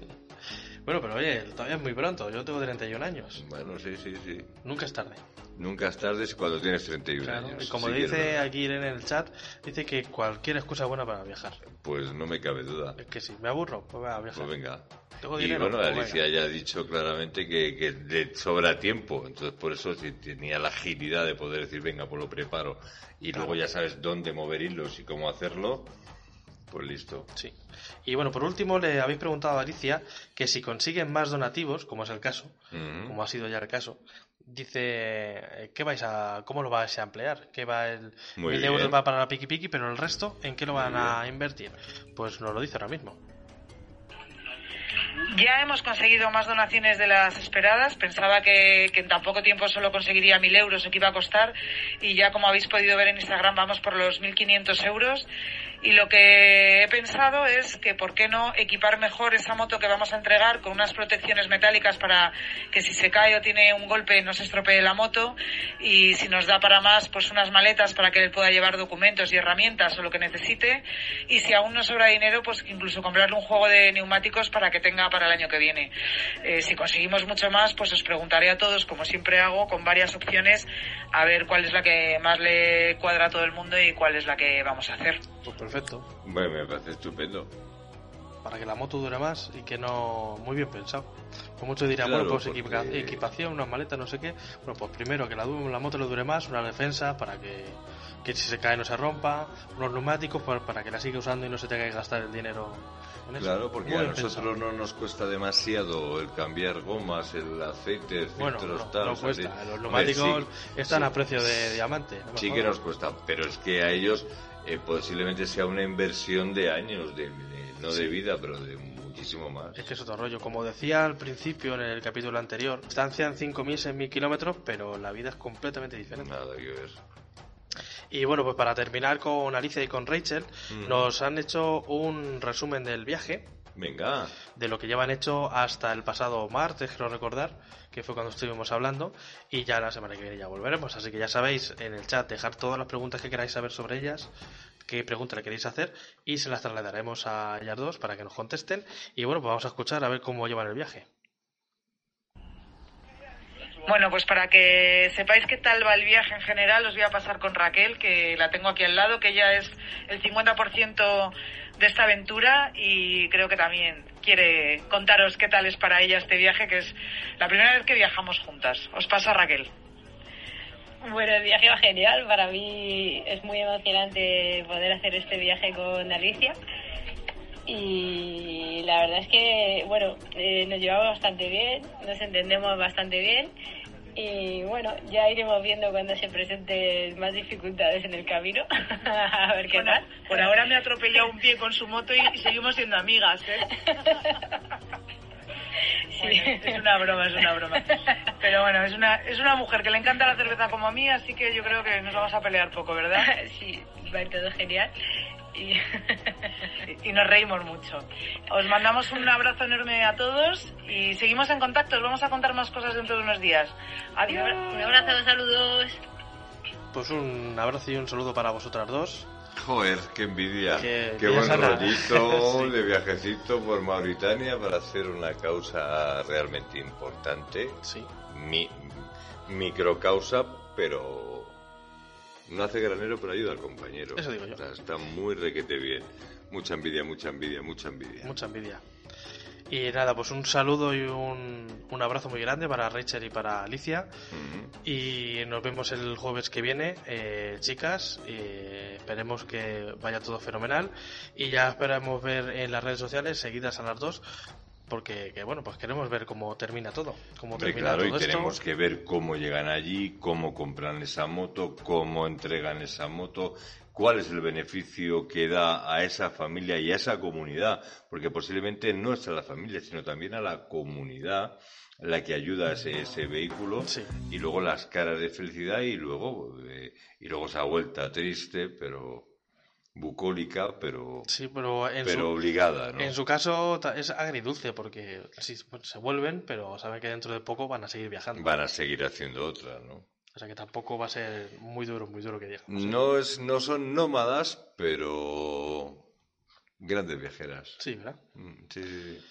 bueno, pero oye, todavía es muy pronto. Yo tengo 31 años. Bueno, sí, sí, sí. Nunca es tarde. Nunca es tarde cuando tienes 31 Claro, años. y como dice aquí Irene en el chat, dice que cualquier excusa buena para viajar. Pues no me cabe duda. Es que si me aburro, pues voy a viajar. Pues venga. Tengo Y bueno, pues Alicia venga. ya ha dicho claramente que, que le sobra tiempo, entonces por eso si tenía la agilidad de poder decir, venga, pues lo preparo, y luego ya sabes dónde mover hilos y cómo hacerlo, pues listo. Sí. Y bueno, por último, le habéis preguntado a Alicia que si consiguen más donativos, como es el caso, como ha sido ya el caso, dice, eh, ¿qué vais a, cómo lo vais a emplear? ¿Qué va el mil euros va para la Piki Piki, pero el resto, ¿en qué lo van a invertir? Pues nos lo dice ahora mismo. Ya hemos conseguido más donaciones de las esperadas. Pensaba que, que en tan poco tiempo solo conseguiría 1.000 euros o que iba a costar. Y ya como habéis podido ver en Instagram vamos por los 1.500 euros. Y lo que he pensado es que por qué no equipar mejor esa moto que vamos a entregar con unas protecciones metálicas para que si se cae o tiene un golpe no se estropee la moto. Y si nos da para más, pues unas maletas para que él pueda llevar documentos y herramientas o lo que necesite. Y si aún nos sobra dinero, pues incluso comprarle un juego de neumáticos para que tenga para el año que viene. Eh, si conseguimos mucho más, pues os preguntaré a todos, como siempre hago, con varias opciones, a ver cuál es la que más le cuadra a todo el mundo y cuál es la que vamos a hacer. Pues perfecto. Bueno, me parece estupendo. Para que la moto dure más y que no... Muy bien pensado. Pues muchos dirán, Claro, bueno, pues porque- equipa- equipación, unas maletas, no sé qué. Bueno, pues primero que la, la moto le dure más, una defensa para que, que si se cae no se rompa, unos neumáticos para, para que la siga usando y no se tenga que gastar el dinero en eso. Claro, porque a nosotros pensado. no nos cuesta demasiado el cambiar gomas, el aceite, Bueno, filtros, no, tal. no cuesta. Los neumáticos sí, están sí. a precio de diamante. no Sí que nos cuesta, pero es que a ellos eh, posiblemente sea una inversión de años, de, de- no de vida, pero de muchísimo más. Es que es otro rollo. Como decía al principio en el capítulo anterior, distancia en 5.000, 6.000 kilómetros, pero la vida es completamente diferente. Nada que ver. Y bueno, pues para terminar con Alicia y con Rachel, Mm. nos han hecho un resumen del viaje, Venga, de lo que llevan hecho hasta el pasado martes, creo recordar, que fue cuando estuvimos hablando, y ya la semana que viene ya volveremos. Así que ya sabéis, en el chat dejar todas las preguntas que queráis saber sobre ellas, qué pregunta le queréis hacer, y se las trasladaremos a ellas dos para que nos contesten. Y bueno, pues vamos a escuchar a ver cómo llevan el viaje. Bueno, pues para que sepáis qué tal va el viaje en general, os voy a pasar con Raquel, que la tengo aquí al lado, que ella es el 50% de esta aventura y creo que también quiere contaros qué tal es para ella este viaje, que es la primera vez que viajamos juntas. Os pasa Raquel. Bueno, el viaje va genial. Para mí es muy emocionante poder hacer este viaje con Alicia. Y la verdad es que, bueno, eh, nos llevamos bastante bien, nos entendemos bastante bien. Y bueno, ya iremos viendo cuando se presenten más dificultades en el camino. A ver qué Bueno, tal. por ahora me ha atropellado un pie con su moto y, seguimos siendo amigas, ¿eh? Sí. Bueno, es una broma, es una broma. Pero bueno, es una, es una mujer que le encanta la cerveza como a mí, así que yo creo que nos vamos a pelear poco, ¿verdad? Sí, va todo genial. Y y nos reímos mucho. Os mandamos un abrazo enorme a todos y seguimos en contacto. Os vamos a contar más cosas dentro de unos días. Adiós. un abrazo, saludos. Pues un abrazo y un saludo para vosotras dos. joder, qué envidia. Qué- qué qué buen sana. rollito Sí. de viajecito por Mauritania para hacer una causa realmente importante. Sí. Mi, microcausa, pero no hace granero, pero ayuda al compañero. Eso digo yo. O sea, está muy requete bien. Mucha envidia, mucha envidia, mucha envidia. Mucha envidia. Y nada, pues un saludo y un, un abrazo muy grande para Rachel y para Alicia. Y nos vemos el jueves que viene, eh, chicas. esperemos que vaya todo fenomenal. Y ya esperamos ver en las redes sociales, seguidas a las dos, porque que, bueno, pues queremos ver cómo termina todo. Cómo termina claro, y esto. tenemos que ver cómo llegan allí, cómo compran esa moto, cómo entregan esa moto, cuál es el beneficio que da a esa familia y a esa comunidad, porque posiblemente no es a la familia, sino también a la comunidad la que ayuda a ese, ese vehículo Sí. y luego las caras de felicidad y luego eh, y luego esa vuelta triste pero bucólica pero Sí, pero en pero su... obligada ¿no? En su caso es agridulce porque sí, se vuelven, pero saben que dentro de poco van a seguir viajando. van a seguir haciendo otra ¿no? O sea que tampoco va a ser muy duro, muy duro que digamos. No, es, no son nómadas, pero grandes viajeras. Sí, ¿verdad? Mm, Sí, sí, sí.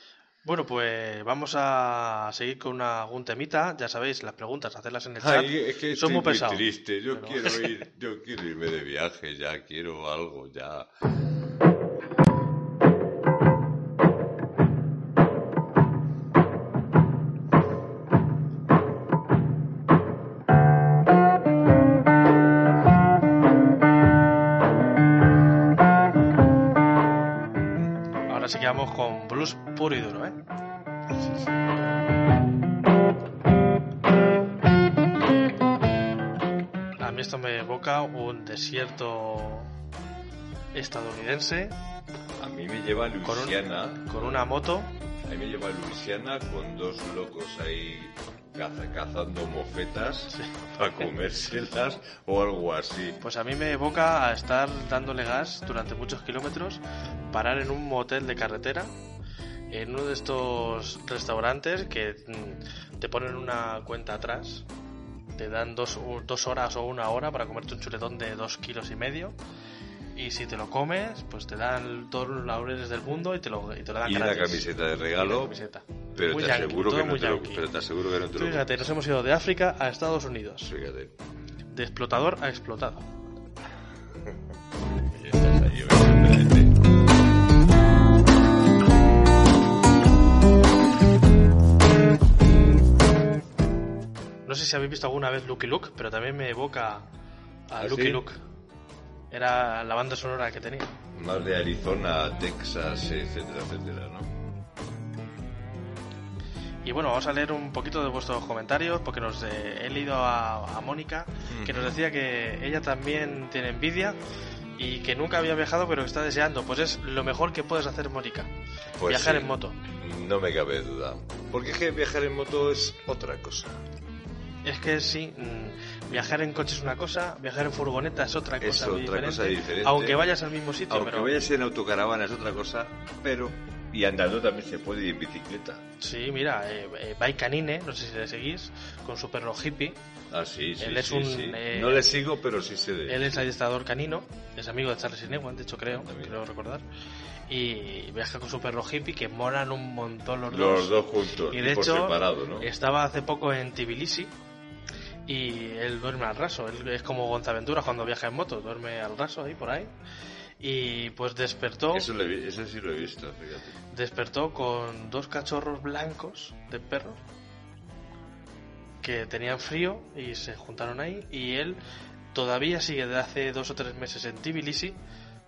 Bueno, pues vamos a seguir con una, algún temita. Ya sabéis, las preguntas, hacerlas en el chat. Ay, es que Son muy muy pesados. triste. Yo Pero- quiero ir, yo quiero irme de viaje ya, quiero algo ya. Puro y duro, ¿eh? evoca un desierto estadounidense A mí me lleva a Con un- Luisiana. con una moto. A mí me lleva a Luisiana con dos locos ahí caza- cazando mofetas para comérselas o algo así. Pues a mí me evoca a estar dándole gas durante muchos kilómetros, parar en un motel de carretera, en uno de estos restaurantes que mm, te ponen una cuenta atrás, te dan dos, dos horas o una hora para comerte un chuletón de dos kilos y medio. Y si te lo comes, pues te dan todos los laureles del mundo y te lo, y te lo dan Y una gratis. camiseta de una regalo, camiseta. pero Muy te, yankee, aseguro que no te lo, pero te aseguro que no te lo Fíjate, nos hemos ido de África a Estados Unidos. Fíjate. De explotador a explotado. No sé si habéis visto alguna vez Lucky Luke, pero también me evoca a ¿Ah, Lucky sí? Luke. Era la banda sonora que tenía. Más de Arizona, Texas, etcétera, etcétera, ¿no? Y bueno, vamos a leer un poquito de vuestros comentarios porque nos he leído a, a Mónica que nos decía que ella también tiene envidia y que nunca había viajado pero que está deseando. Pues es lo mejor que puedes hacer, Mónica. Pues viajar sí. en moto. No me cabe duda. Porque es que viajar en moto es otra cosa. Es que sí, mm, viajar en coche es una cosa, viajar en furgoneta es otra Es cosa, muy otra cosa diferente. Aunque vayas al mismo sitio, Aunque pero vayas en autocaravana es otra cosa, pero... Y andando también se puede y en bicicleta. sí, mira, eh, eh, Bike Canine, no sé si le seguís, con su perro hippie. Ah, sí, sí, Él es sí, un, sí. eh, No le sigo, pero sí sé de Él es adiestrador canino, es amigo de Charles Inewan, de hecho creo, También. creo recordar. Y viaja con su perro hippie que moran un montón los, Los dos juntos, Y de hecho, separado, ¿no? estaba hace poco en Tbilisi y él duerme al raso. Él es como Gonzaventura cuando viaja en moto, duerme al raso ahí por ahí. Y pues despertó, Eso, lo he vi- eso sí lo he visto, fíjate. despertó con dos cachorros blancos de perro que tenían frío y se juntaron ahí y él todavía sigue de hace dos o tres meses en Tbilisi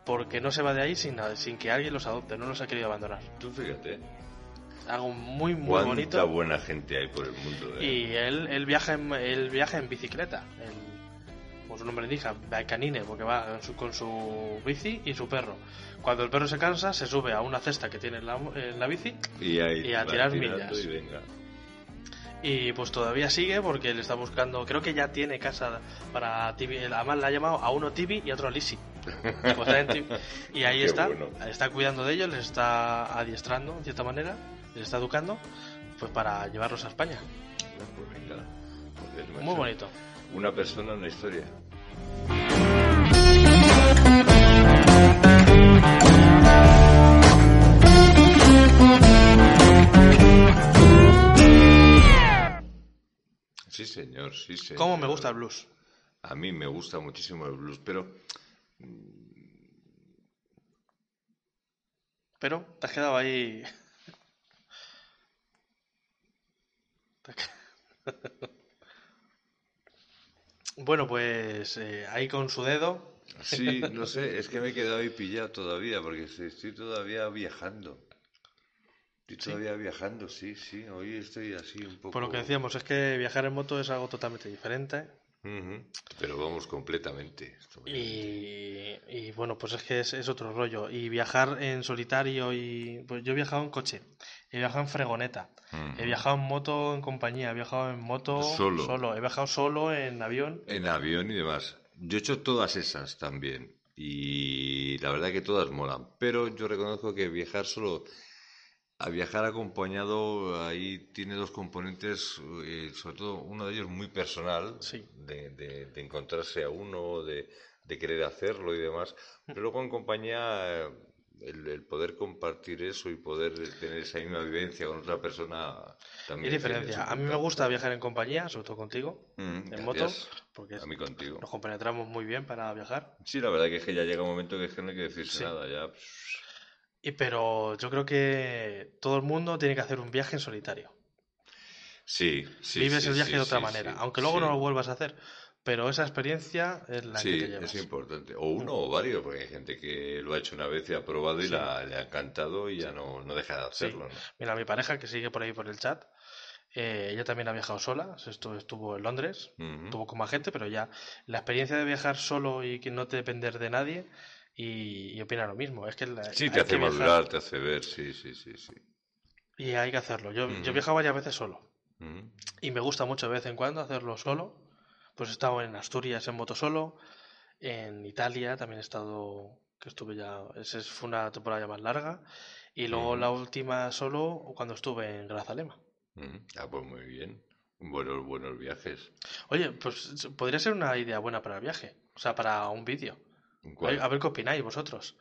porque no se va de ahí sin, sin que alguien los adopte, no los ha querido abandonar. Tú fíjate. Algo muy muy Cuánta bonito. buena gente hay por el mundo. ¿eh? Y él, él viaja en, él viaja en bicicleta. Él, como su nombre indica, canine, porque va en su- con su bici y su perro. Cuando el perro se cansa, se sube a una cesta que tiene en la, en la bici Y, ahí y a tirar millas. Y venga. y pues todavía sigue porque él está buscando, creo que ya tiene casa para Tibi, además la ha llamado a uno Tibi y a otro Lisi. Pues y ahí Qué está, bueno. está cuidando de ellos, les está adiestrando en cierta manera, les está educando, pues para llevarlos a España. Pues venga. Joder, macho. Muy bonito. Una persona, una historia. Sí, señor, sí, señor. ¿Cómo me gusta el blues? A mí me gusta muchísimo el blues, pero Pero te has quedado ahí. Te has qued- bueno, pues eh, ahí con su dedo. sí, no sé, es que me he quedado ahí pillado todavía, porque estoy estoy todavía viajando. Estoy todavía viajando, sí, sí, hoy estoy así un poco... Por lo que decíamos, es que viajar en moto es algo totalmente diferente. Pero vamos completamente. Y, bueno, pues es que es, es otro rollo. Y viajar en solitario y... Pues yo he viajado en coche, he viajado en fregoneta, he viajado en moto en compañía, he viajado en moto Solo. he viajado solo en avión. En avión y demás. Yo he hecho todas esas también. Y la verdad que todas molan. Pero yo reconozco que viajar solo, a viajar acompañado, ahí tiene dos componentes, eh, sobre todo uno de ellos muy personal, Sí. de, de- de encontrarse a uno, de, de querer hacerlo y demás. Pero luego en compañía, eh, el, el poder compartir eso y poder tener esa misma vivencia con otra persona Y también. tiene diferencia. A mí me gusta viajar en compañía, sobre todo contigo, Mm, en moto, porque A mí contigo. nos compenetramos muy bien para viajar. Sí, la verdad que es que ya llega un momento que es que no hay que decirse Sí. nada, ya. Y pero yo creo que todo el mundo tiene que hacer un viaje en solitario. Sí, sí. Vives sí, el viaje sí, de otra manera, aunque luego no lo vuelvas a hacer. Pero esa experiencia es la Sí, que te llevas. es importante. O uno o varios, porque hay gente que lo ha hecho una vez y ha probado y Sí. la- le ha encantado y ya no, no deja de hacerlo. ¿no? Mira, mi pareja que sigue por ahí por el chat, Eh, ella también ha viajado sola, estuvo, estuvo en Londres, Ujú. estuvo con más gente, pero ya la experiencia de viajar solo y que no te depender de nadie y, y opina lo mismo. Es que la- Sí, te hace madurar, te hace ver, sí, sí, sí, sí. y hay que hacerlo. Yo, yo Ujú. he viajado varias veces solo y me gusta mucho de vez en cuando hacerlo solo. Pues he estado en Asturias en moto solo, en Italia también he estado, que estuve ya, esa es- fue una temporada ya más larga, y luego la última solo cuando estuve en Grazalema. Ah, pues muy bien. Buenos, buenos viajes. Oye, pues podría ser una idea buena para el viaje, o sea, para un vídeo. ¿Cuál? A ver qué opináis vosotros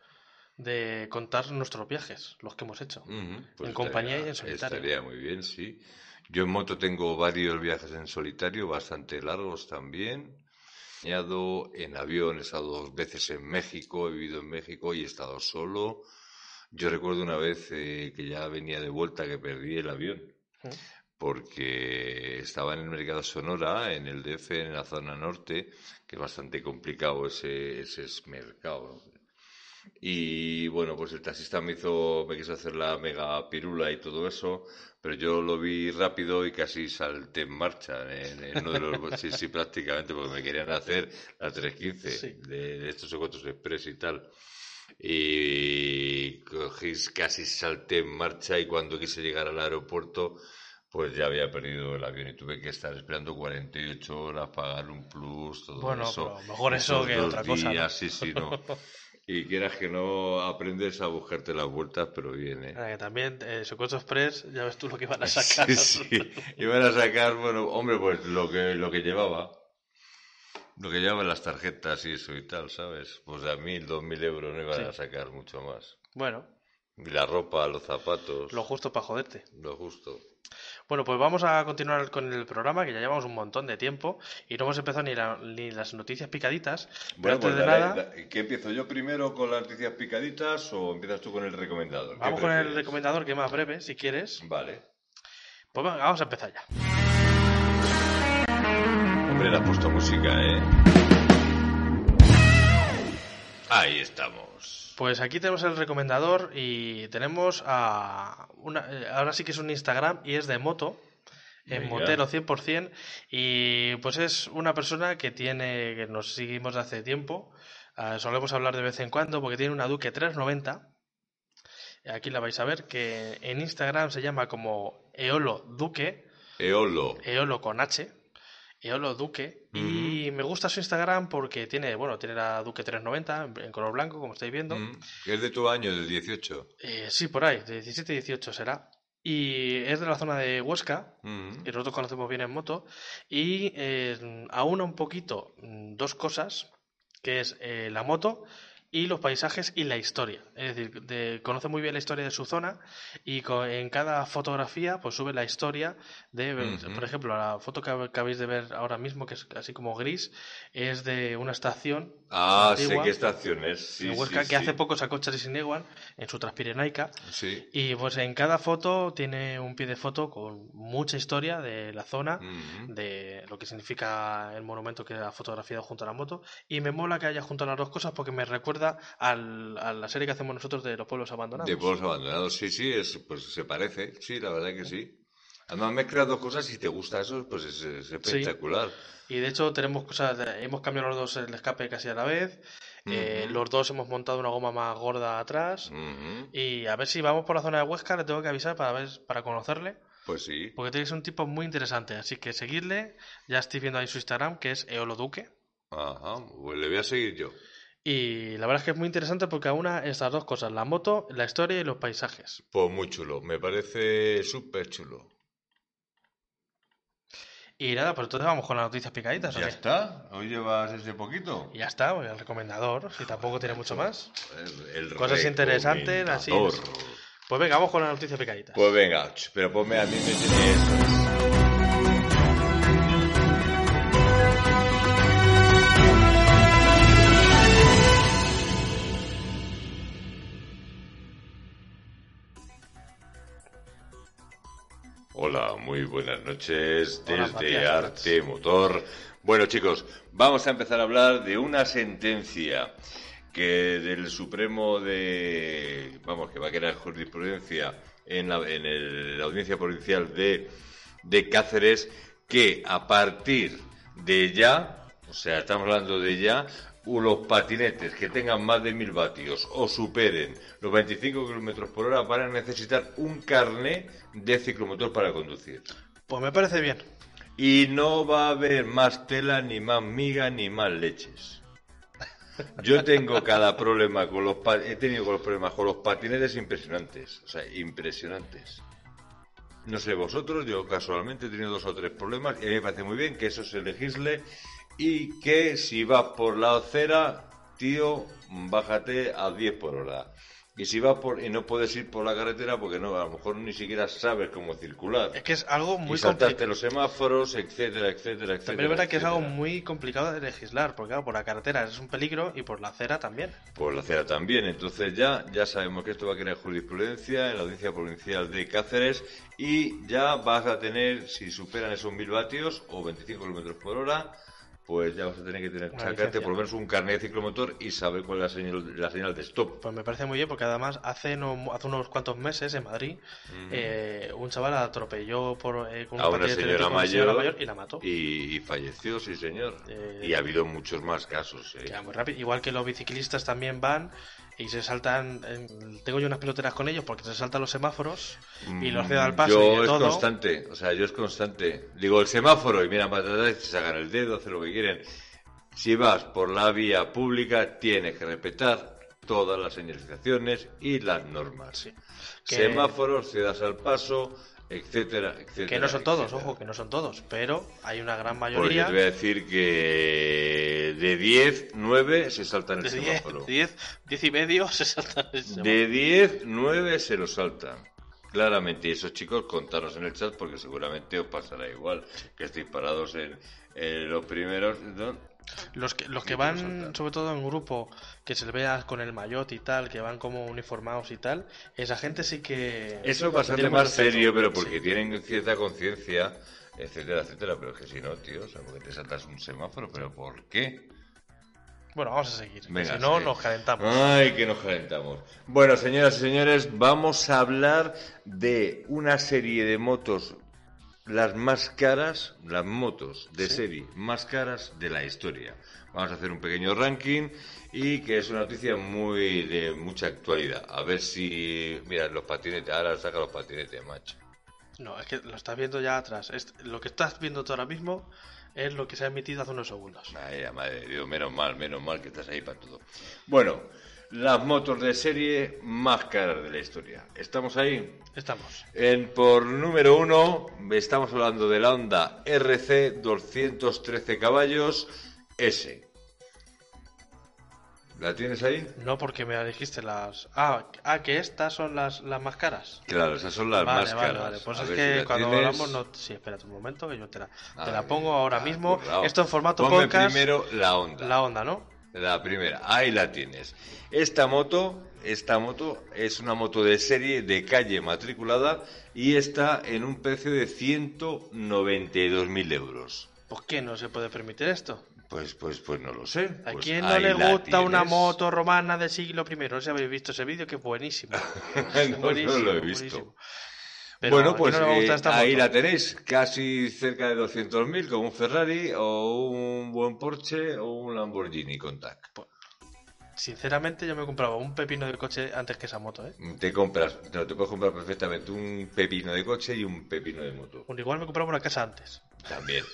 de contar nuestros viajes, los que hemos hecho. Ujú, En compañía y en solitario. Estaría muy bien, sí. Yo en moto tengo varios viajes en solitario, bastante largos también. He estado en avión, he estado dos veces en México, he vivido en México y he estado solo. Yo recuerdo una vez eh, que ya venía de vuelta que perdí el avión porque estaba en el mercado Sonora, en el DF, en la zona norte, que es bastante complicado ese, ese es mercado. Y bueno, pues el taxista me hizo, me quiso hacer la mega pirula y todo eso, pero yo lo vi rápido y casi salté en marcha en, en uno de los, sí, sí, prácticamente, porque me querían hacer la 315 Sí. de, de estos encuentros express y tal. Y cogí, casi salté en marcha y cuando quise llegar al aeropuerto, pues ya había perdido el avión y tuve que estar esperando 48 horas, pagar un plus, todo Bueno, eso. pero mejor eso Esos que otra cosa, ¿no? Sí, sí, no. Y quieras que no aprendes a buscarte las vueltas, pero bien, ¿eh? Eh, que también, eh, Socorro Express, ya ves tú lo que iban a sacar. Sí, sí. Iban a sacar, bueno, hombre, pues lo que, lo que llevaba. Lo que llevaban las tarjetas y eso y tal, ¿sabes? Pues a mil, dos mil euros no iban Sí. a sacar mucho más. Bueno, Y la ropa, los zapatos, lo justo para joderte. lo justo. Bueno, pues vamos a continuar con el programa, que ya llevamos un montón de tiempo y no hemos empezado ni, la- ni las noticias picaditas. Pero Bueno, antes pues de dale, nada, da- ¿qué empiezo yo primero con las noticias picaditas o empiezas tú con el recomendador? ¿Qué vamos con el recomendador que es más breve, si quieres. Vale. Pues venga, vamos a empezar ya. Hombre, le has puesto música, ¿eh? Ahí estamos. Pues aquí tenemos el recomendador y tenemos a una, eh, ahora sí que es un Instagram y es de moto, en Venga. Motero 100% y pues es una persona que tiene que nos seguimos de hace tiempo, eh, solemos hablar de vez en cuando porque tiene una Duque 390. Aquí la vais a ver que en Instagram se llama como Eolo Duque, Eolo. Eolo con H, Eolo Duque. Y me gusta su Instagram porque tiene, bueno, tiene la Duque 390 en, color blanco, como estáis viendo. Es de tu año, del 18. Eh, sí, por ahí, de 17-18 será. Y es de la zona de Huesca, Mm. que nosotros conocemos bien en moto. Y eh, aúna un poquito mm, dos cosas, que es eh, la moto y los paisajes y la historia. Es decir, de- conoce muy bien la historia de su zona y en cada fotografía pues sube la historia de, Ujú. por ejemplo, la foto que acabáis de ver ahora mismo, que es así como gris, es de una estación Ah, sé antigua qué estación es. Sí, en Huesca sí, que sí. hace poco sacó Charlie Sinewan en su Transpirenaica. Sí. Y pues en cada foto tiene un pie de foto con mucha historia de la zona, Mm. de lo que significa el monumento que ha fotografiado junto a la moto. Y me mola que haya junto las dos cosas porque me recuerda al- a la serie que hacemos nosotros de los pueblos abandonados. De pueblos abandonados, sí, sí, es, pues se parece. Sí, la verdad que sí. Además mezcla dos cosas y te gusta eso, pues es, es espectacular. Y de hecho tenemos cosas, hemos cambiado los dos el escape casi a la vez. eh, los dos hemos montado una goma más gorda atrás. Y a ver si vamos por la zona de Huesca, le tengo que avisar para ver, para conocerle. Pues sí. Porque tenéis un tipo muy interesante, así que seguidle. Ya estoy viendo ahí su Instagram, que es Eoloduque. Ajá, pues le voy a seguir yo. Y la verdad es que es muy interesante porque aúna estas dos cosas, la moto, la historia y los paisajes. Pues muy chulo, me parece súper chulo. Y nada, pues entonces vamos con las noticias picaditas. ¿o ¿Ya qué? está? ¿Hoy llevas ese poquito? Y ya está, pues, el recomendador, si tampoco tiene mucho más. El Cosas interesantes, así. Pues venga, vamos con las noticias picaditas. Pues venga, pero ponme a mí me tiene eso. Muy buenas noches Hola, desde Matías, Arte Motor. Bueno, chicos, vamos a empezar a hablar de una sentencia que del Supremo de, vamos, que va a quedar jurisprudencia en la, en el- la audiencia provincial de de Cáceres que a partir de ya, o sea, estamos hablando de ya, los patinetes que tengan más de 1000 vatios o superen los 25 kilómetros por hora van a necesitar un carné de ciclomotor para conducir. Pues me parece bien. Y no va a haber más tela, ni más miga, ni más leches. Yo tengo cada problema con los he tenido con los problemas con los patinetes impresionantes, o sea, impresionantes. No sé vosotros, yo casualmente he tenido dos o tres problemas y a mí me parece muy bien que eso se legisle y que si vas por la acera, tío, bájate a 10 por hora. Y si vas por y no puedes ir por la carretera porque no, a lo mejor ni siquiera sabes cómo circular. Es que es algo muy y saltarte complicado. los semáforos, etcétera, etcétera, etcétera. También es verdad que es algo muy complicado de legislar, porque claro, por la carretera es un peligro y por la acera también. Por la acera también. Entonces ya, ya sabemos que esto va a crear jurisprudencia en la Audiencia Provincial de Cáceres y ya vas a tener, si superan esos mil vatios o 25 kilómetros por hora, pues ya vas a tener que tener, sacarte licencia. por lo menos un carnet de ciclomotor y saber cuál es la señal, la señal de stop. Pues me parece muy bien, porque además hace, no, hace unos cuantos meses en Madrid, eh, un chaval atropelló por, eh, con un A una señora mayor, y la mató. Y, y falleció, sí señor. Eh, y ha habido muchos más casos. eh. Muy rápido. Igual que los biciclistas también van y se saltan. en- tengo yo unas peloteras con ellos porque se saltan los semáforos y los cedo al paso Mm, Yo y de es todo. constante, o sea, yo es constante. Digo, el semáforo y mira para atrás, se sacan el dedo, hacen lo que quieren. Si vas por la vía pública, tienes que respetar todas las señalizaciones y las normas. Sí. Que- Semáforos, cedas al paso, etcétera, etcétera. Que no son todos, etcétera. ojo, que no son todos, pero hay una gran Porque mayoría. te voy a decir que de 10, 9 se saltan el de 10, semáforo. 10, 10 y medio se saltan el semáforo. De 10, 9 se lo saltan. Claramente, y esos chicos, contaros en el chat porque seguramente os pasará igual. Que estéis parados en, en los primeros. ¿no? Los que, los que van, sobre todo en grupo, que se les vea con el maillot y tal, que van como uniformados y tal, esa gente sí que. Eso es bastante más serio, pero porque Sí. tienen cierta conciencia, etcétera, etcétera. Pero es que si no, tío, o sea, porque te saltas un semáforo, pero ¿por qué? Bueno, vamos a seguir. Venga, si no, sí. nos calentamos. Ay, que nos calentamos. Bueno, señoras y señores, vamos a hablar de una serie de motos, las más caras, las motos de serie más caras de la historia. Vamos a hacer un pequeño ranking y que es una noticia muy de mucha actualidad. A ver si, mira, los patinetes, ahora saca los patinetes, macho. No, es que lo estás viendo ya atrás. Es- lo que estás viendo tú ahora mismo es lo que se ha emitido hace unos segundos. Ay, madre de Dios, menos mal, menos mal que estás ahí para todo. Bueno, las motos de serie más caras de la historia. ¿Estamos ahí? Estamos. En, por número uno, estamos hablando de la Honda RC 213 caballos S. ¿La tienes ahí? No porque me dijiste las. Ah, ah que estas son las, las más caras. Claro, esas son las vale, más vale, caras. vale. Pues A es que si cuando tienes. hablamos no. Sí, espérate un momento que yo te la, te Ah, la pongo ahora ah, mismo. Esto en formato Ponme podcast. primero la Honda. La onda, ¿no? La primera, ahí la tienes. Esta moto, esta moto es una moto de serie de calle matriculada y está en un precio de 192.000 euros. ¿Por qué no se puede permitir esto? Pues, pues, pues no lo sé. ¿A Pues quién no le gusta una moto romana del siglo I? No sé si habéis visto ese vídeo, que es buenísimo. No, no lo he visto. buenísimo. Pero bueno, ¿a quién pues no eh, ahí moto? la tenéis, casi cerca de 200.000, como un Ferrari o un buen Porsche o un Lamborghini con TAC. Sinceramente, yo me compraba un pepino de coche antes que esa moto, ¿eh? Te compras, no, te puedes comprar perfectamente un pepino de coche y un pepino de moto. Bueno, igual me compraba una casa antes. También.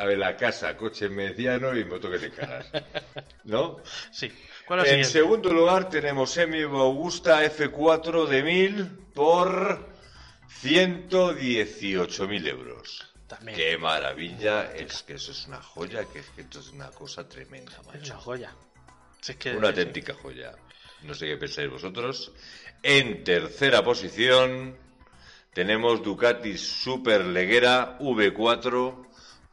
A ver, la casa, coche mediano y moto que te cagas. ¿No? Sí. ¿Cuál es En siguiente? segundo lugar tenemos Semi Augusta F4 de 1000 por 118.000 euros. También. Qué maravilla, es que eso es una joya, que es que esto es una cosa tremenda, Es macho. una joya. Si es que, Una auténtica joya. No sé qué pensáis vosotros. En tercera posición tenemos Ducati Super Leguera V4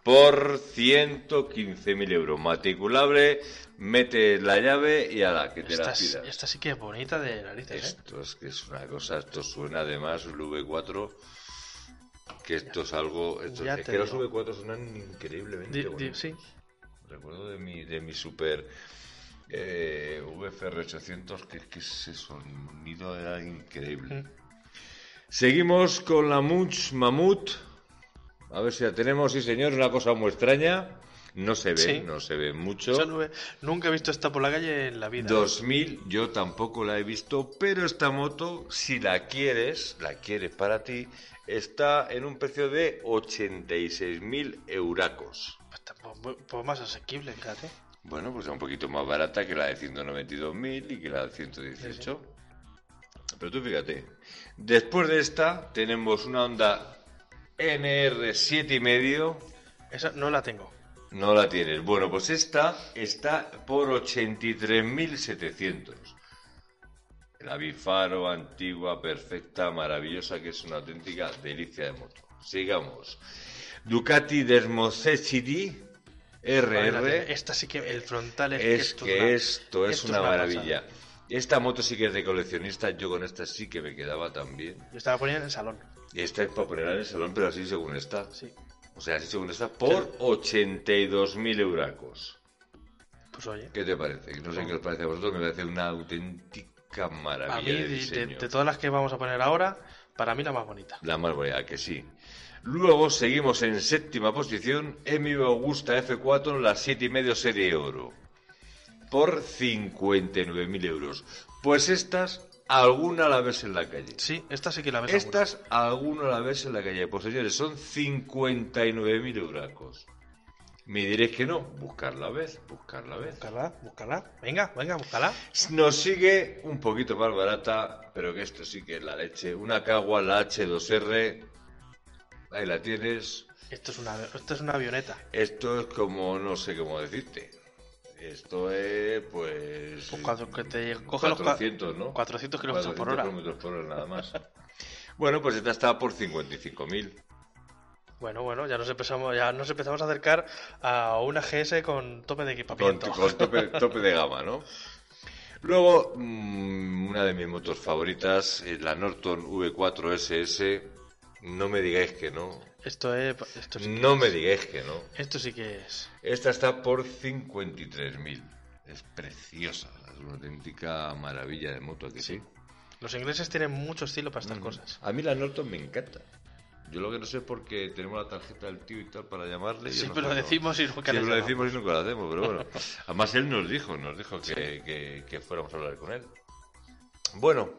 por 115.000 euros. Matriculable, mete la llave y a la que te la Esta, pidas. esta sí que es bonita de narices, ¿eh? Esto es que es una cosa, esto suena además el V4 que esto es algo, esto- es que los digo. V4 suenan increíblemente Di- di- bonitos. sí. Recuerdo de mi, de mi super eh, VFR 800 que, que ese sonido era increíble. Mm. Seguimos con la Munch Mammoth A ver si la tenemos, sí señor, una cosa muy extraña. No se ve, Sí. no se ve mucho. Yo no nunca he visto esta por la calle en la vida. 2000 yo tampoco la he visto, pero esta moto, si la quieres, la quieres para ti, está en un precio de 86.000 euracos. Pues, tampoco- pues más asequible, fíjate. Bueno, pues es un poquito más barata que la de 192.000 y que la de 118. Pero tú fíjate, después de esta tenemos una Honda NR 7,5. Esa no la tengo. No la tienes. Bueno, pues esta está por 83.700. La bifaro antigua, perfecta, maravillosa, que es una auténtica delicia de moto. Sigamos. Ducati Desmosecidi RR. Esta sí que el frontal es, Es esto que esto es esto una maravilla. Esta moto sí que es de coleccionista. Yo con esta sí que me quedaba también. Yo estaba poniendo en el salón. Esta es para ponerla en el salón, pero así según está. Sí. O sea, así según está, por 82.000 euracos. Pues oye. ¿Qué te parece? No sé qué os parece a vosotros, me parece una auténtica A mí, maravilla de de, de- diseño. de todas las que vamos a poner ahora, para mí la más bonita. La más bonita, que sí. Luego seguimos en séptima posición, Emi Augusta F4, la 7,5 serie oro, por 59.000 euros. Pues estas, alguna la ves en la calle. Sí, esta sí que la ves Estas, alguna la ves en la calle. Pues señores, son 59.000 euracos. Me diréis que no, buscarla a vez, buscarla a vez. Búscala, búscala. Venga, venga, búscala. Nos sigue un poquito más barata, pero que esto sí que es la leche. Una Cagua, la H2R. Ahí la tienes. Esto es una, esto es una avioneta. Esto es como, no sé cómo decirte. Esto es, pues. Pues cuando que te coge los cua- 400, ¿no? 400 kilómetros por 400 hora. kilómetros por hora nada más. bueno, pues esta está por 55.000. Bueno, bueno, ya nos empezamos, ya nos empezamos a acercar a una GS con tope de equipamiento. con tope, tope de gama, ¿no? Luego, mm, una de mis motos favoritas, la Norton V4 SS. No me digáis que no. Esto es, esto sí que No es. me digáis que no. Esto sí que es. Esta está por 53.000. Es preciosa, es una auténtica maravilla de moto, ¿a que sí? Los ingleses tienen mucho estilo para estas cosas. A mí la Norton me encanta. Yo lo que no sé es porque tenemos la tarjeta del tío y tal para llamarle. y yo Siempre lo decimos y nunca Siempre lo decimos y nunca lo hacemos, pero bueno. Además él nos dijo, nos dijo que, que- que fuéramos a hablar con él. Bueno,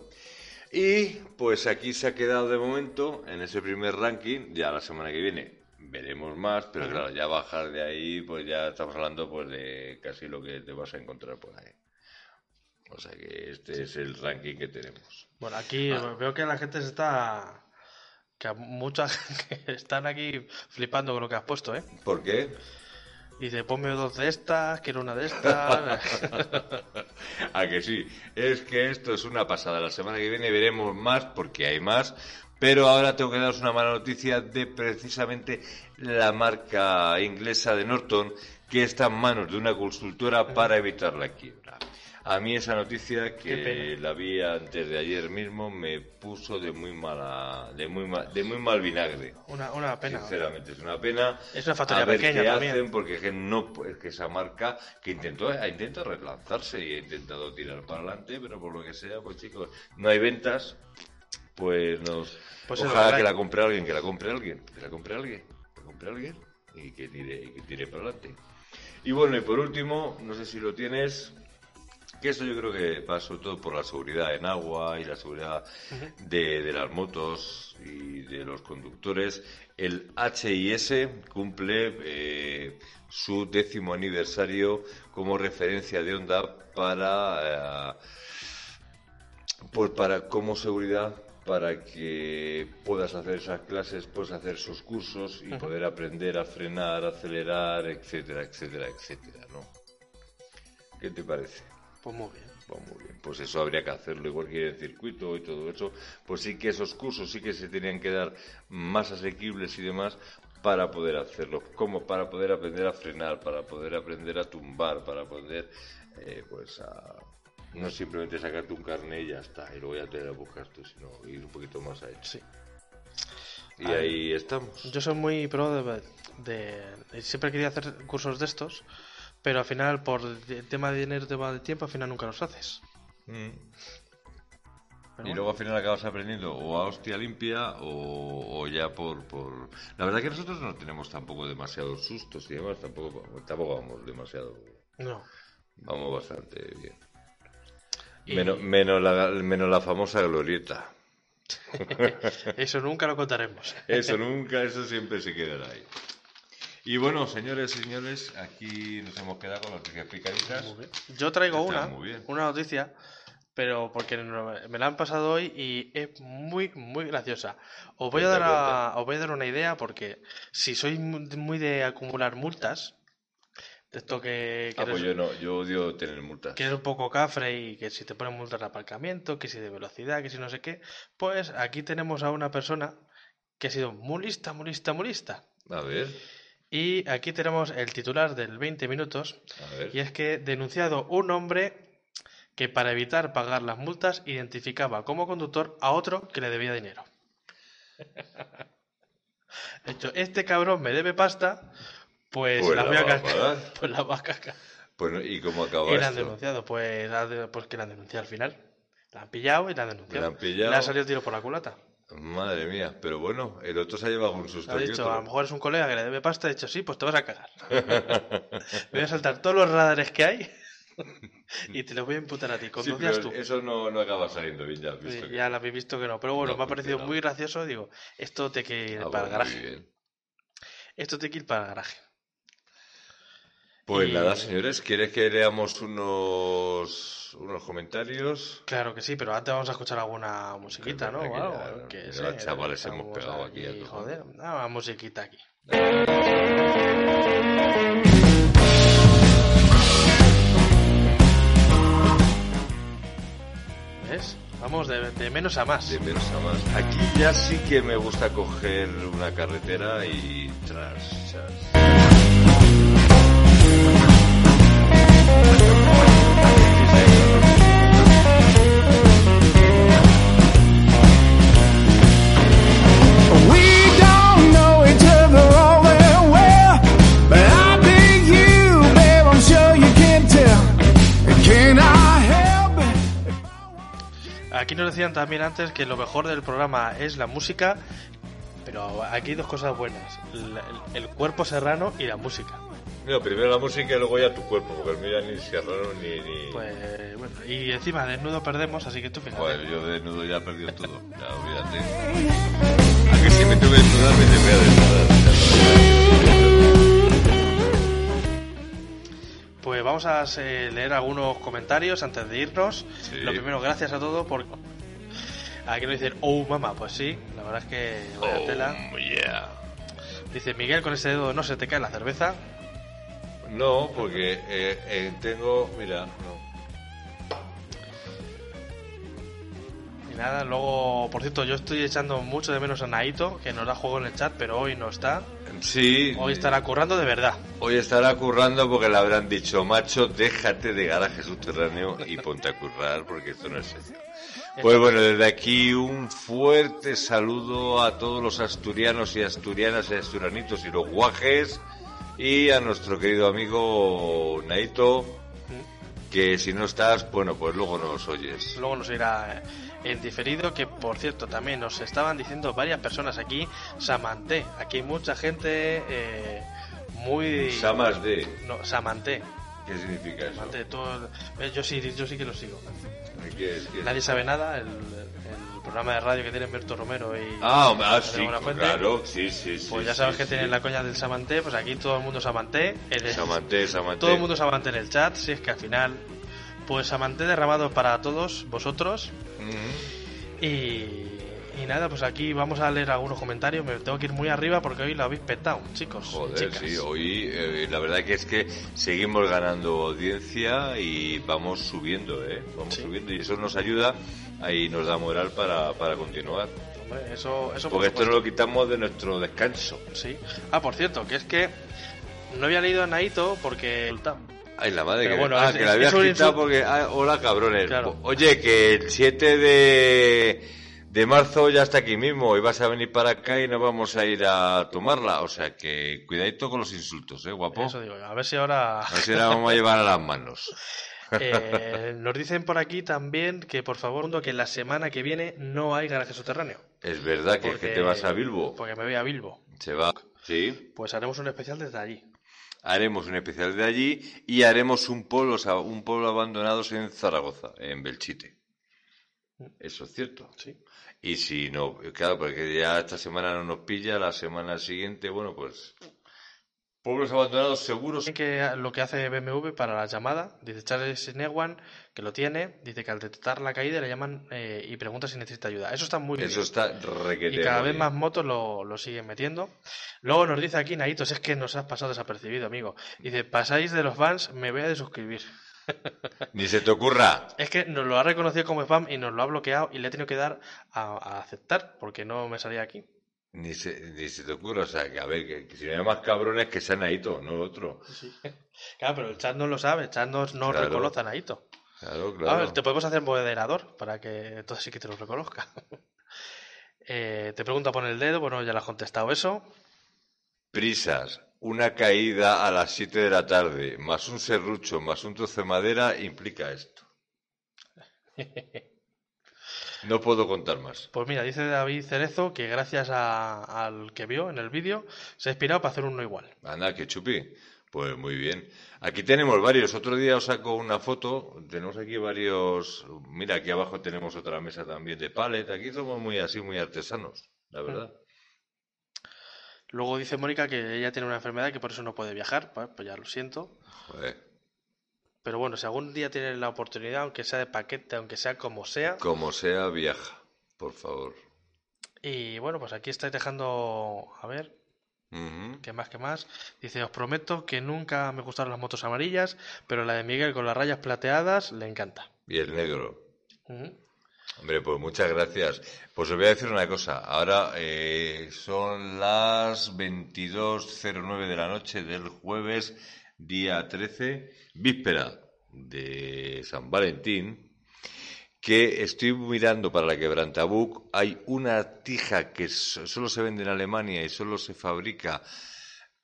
y pues aquí se ha quedado de momento en ese primer ranking. Ya la semana que viene veremos más, pero claro, ya bajar de ahí, pues ya estamos hablando pues de casi lo que te vas a encontrar por ahí. O sea que este es el ranking que tenemos. Bueno, aquí Ah. veo que la gente se está. Que mucha gente están aquí flipando con lo que has puesto, ¿eh? ¿Por qué? Dice, ponme dos de estas, quiero una de estas. A que sí, es que esto es una pasada. La semana que viene veremos más porque hay más. Pero ahora tengo que daros una mala noticia de precisamente la marca inglesa de Norton que está en manos de una consultora para evitar la quiebra. A mí esa noticia que la vi antes de ayer mismo me puso de muy mala, de muy mal, de muy mal vinagre. una, una pena. Sinceramente, es una pena. Es una factoría a ver pequeña qué también. hacen, porque es que no, es que esa marca que intentó, ha intentado relanzarse y ha intentado tirar para adelante, pero por lo que sea, pues chicos, no hay ventas, pues nos. Pues es ojalá que la compre alguien, que la compre alguien, que la compre alguien, que la compre alguien y que tire, y que tire para adelante. Y bueno, y por último, no sé si lo tienes, que esto yo creo que va sobre todo por la seguridad en agua y la seguridad de, de las motos y de los conductores. El HIS cumple eh, su décimo aniversario como referencia de onda para, eh, pues para como seguridad para que puedas hacer esas clases, puedas hacer esos cursos y poder aprender a frenar, acelerar, etcétera, etcétera, etcétera, ¿no? ¿Qué te parece? Pues muy bien. Pues muy bien, pues eso habría que hacerlo igual que en el circuito y todo eso. Pues sí que esos cursos sí que se tenían que dar más asequibles y demás para poder hacerlo, como para poder aprender a frenar, para poder aprender a tumbar, para poder, eh, pues, a, no simplemente sacarte un carnet y ya está, y luego ya te lo buscas tú, sino ir un poquito más a Sí. Y ahí estamos. Yo soy muy pro de, de- Siempre quería hacer cursos de estos, pero al final, por tema de dinero, tema de tiempo, al final nunca los haces. Mm. Pero y bueno. luego al final acabas aprendiendo o a hostia limpia o, o ya por, por... La verdad que nosotros no tenemos tampoco demasiados sustos y demás, tampoco, tampoco vamos demasiado... No. Vamos bastante bien. Y- Menos, menos, la, menos la famosa glorieta. Eso nunca lo contaremos. Eso nunca, eso siempre se quedará ahí. Y bueno, señores y señores, aquí nos hemos quedado con las noticias picaditas. Yo traigo una, una noticia, pero porque me la han pasado hoy y es muy, muy graciosa. Os voy a dar, a- os voy a dar una idea porque si sois mu- muy de acumular multas, de esto que, que Ah, pues eres, yo no, yo odio tener multas. que eres un poco cafre y que si te ponen multas de aparcamiento, que si de velocidad, que si no sé qué, pues aquí tenemos a una persona que ha sido muy lista, muy lista, muy lista. A ver, Y aquí tenemos el titular del 20 minutos, y es que denunciado un hombre que para evitar pagar las multas identificaba como conductor a otro que le debía dinero. De hecho, este cabrón me debe pasta, pues, Pues la voy a cagar. Pues la va a cagar. Pues, ¿y cómo acaba Y la han denunciado, pues, pues que la han denunciado al final. La han pillado y la han denunciado. La han pillado. Le ha salido tiro por la culata. Madre mía, pero bueno, el otro se ha llevado un susto. Ha dicho, a lo mejor es un colega que le debe pasta, ha dicho, sí, pues te vas a cagar. Me voy a saltar todos los radares que hay y te los voy a imputar a ti. Sí, pero tú. eso no, no acaba saliendo bien, ya has Sí, visto. que- ya lo habéis visto que no. Pero bueno, No, me ha parecido no. muy gracioso. Digo, esto te que ir Ah, para el garaje. Esto te que ir para el garaje. Pues nada, señores, ¿quieres que leamos unos, unos comentarios? Claro que sí, pero antes vamos a escuchar alguna musiquita, ¿no? Que O ya- algo, que ya, sé, chavales, hemos pegado aquí a. Joder, una musiquita aquí. ¿Ves? Vamos de, de menos a más. De menos a más. Aquí ya sí que me gusta coger una carretera y tras, tras. Aquí nos decían también antes que lo mejor del programa es la música, pero aquí hay dos cosas buenas: el, el cuerpo serrano y la música. Primero la música y luego ya tu cuerpo, porque el mío ya ni se ni... ni... Pues bueno, y encima desnudo perdemos, así que tú fíjate. Joder, yo de desnudo ya he perdido todo. Ya, olvídate. ¿A que si me tengo que desnudar, me te voy a desnudar? Pues vamos a eh, leer algunos comentarios antes de irnos. Sí. Lo primero, gracias a todos por. Aquí nos dicen, oh mamá, pues sí, la verdad es que vaya tela. Oh, yeah. Dice Miguel, con ese dedo no se te cae la cerveza. No, porque eh, eh, tengo... Mira, no. Y nada, luego, por cierto, yo estoy echando mucho de menos a Naito, que nos da juego en el chat, pero hoy no está. Sí, Hoy estará currando de verdad. Hoy estará currando porque le habrán dicho, macho, déjate de garaje subterráneo y ponte a currar porque esto no es serio. Pues bueno, desde aquí un fuerte saludo a todos los asturianos y asturianas y asturianitos y los guajes y a nuestro querido amigo Naito, que si no estás, bueno, pues luego nos oyes. Luego nos irá en diferido, que por cierto también nos estaban diciendo varias personas aquí, Samanté. Aquí hay mucha gente eh, muy... Samas de... No, Samanté. ¿Qué significa eso? Samanté, todo- eh, yo, sí, yo sí que lo sigo. ¿Qué es? ¿Qué es? Nadie sabe nada, el programa de radio que tiene Berto Romero y... Ah, ah, sí, claro, sí, sí, sí. Pues ya sí, sabes que sí. tienen la coña del Samanté, pues aquí todo el mundo Samanté. el- Samanté, Samanté. Todo el mundo Samanté en el chat, si es que al final... Pues Samanté derramado para todos vosotros. Y, y nada, pues aquí vamos a leer algunos comentarios. Me tengo que ir muy arriba porque hoy lo habéis petado, chicos. Joder, chicas. sí, hoy eh, la verdad que es que seguimos ganando audiencia y vamos subiendo, ¿eh? Vamos Sí. subiendo y eso nos ayuda y nos da moral para, para continuar. Hombre, eso, eso por Porque esto no lo quitamos de nuestro descanso. Sí. Ah, por cierto, que es que no había leído a Naito porque... Ay, la madre Pero que... bueno, ah, es- que la había quitado insulto. porque... ah, hola, cabrones. Claro. Oye, que el 7 de, de marzo ya está aquí mismo y vas a venir para acá y nos vamos a ir a tomarla. O sea que cuidadito con los insultos, ¿eh, guapo? Eso digo, a ver si ahora... A ver si la vamos a llevar a las manos. Eh, nos dicen por aquí también que por favor que la semana que viene no hay garaje subterráneo. Es verdad que, es que te vas a Bilbo. Porque me voy a Bilbo. Se va. Sí. Pues haremos un especial desde allí. Haremos un especial de allí y haremos un pueblo, un pueblo abandonados en Zaragoza, en Belchite. Eso es cierto. Sí. Y si no, claro, porque ya esta semana no nos pilla, la semana siguiente, bueno, pues Pueblos abandonados seguros. Que lo que hace BMW para la llamada, dice Charles Newan, que lo tiene, dice que al detectar la caída le llaman eh, y pregunta si necesita ayuda. Eso está muy Eso bien. está requete Y cada vez más motos lo, lo siguen metiendo. Luego nos dice aquí Naitos, es que nos has pasado desapercibido, amigo. Dice, pasáis de los fans, me voy a desuscribir. Ni se te ocurra. Es que nos lo ha reconocido como spam y nos lo ha bloqueado y le he tenido que dar a, a aceptar porque no me salía aquí. Ni se, ni se te ocurra. O sea, que a ver, que, que si no hay más cabrones que sean Naito, no otro. Claro, pero el chat no lo sabe, el chat no, no Claro. reconoce a Naito. Claro, A claro. ver, te podemos hacer moderador para que todo sí que te lo reconozca. Eh, te pregunta por el dedo, bueno, ya le has contestado eso. Prisas. Una caída a las 7 de la tarde, más un serrucho, más un trozo de madera, implica esto. No puedo contar más. Pues mira, dice David Cerezo que gracias a- al que vio en el vídeo se ha inspirado para hacer uno igual. Anda, que chupi. Pues muy bien. Aquí tenemos varios. Otro día os saco una foto. Tenemos aquí varios. Mira, aquí abajo tenemos otra mesa también de pallet. Aquí somos muy así, muy artesanos, la verdad. Luego dice Mónica que ella tiene una enfermedad y que por eso no puede viajar. Pues, pues ya lo siento. Joder. Pero bueno, si algún día tienes la oportunidad, aunque sea de paquete, aunque sea como sea. Como sea, viaja, por favor. Y bueno, pues aquí estáis dejando. A ver. ¿qué más, qué más? Dice: Os prometo que nunca me gustaron las motos amarillas, pero la de Miguel con las rayas plateadas le encanta. Y el negro. Hombre, pues muchas gracias. Pues os voy a decir una cosa. Ahora eh, son las 22.09 de la noche del jueves, día 13, víspera de San Valentín, que estoy mirando para la quebrantabuc. Hay una tija que so- solo se vende en Alemania y solo se fabrica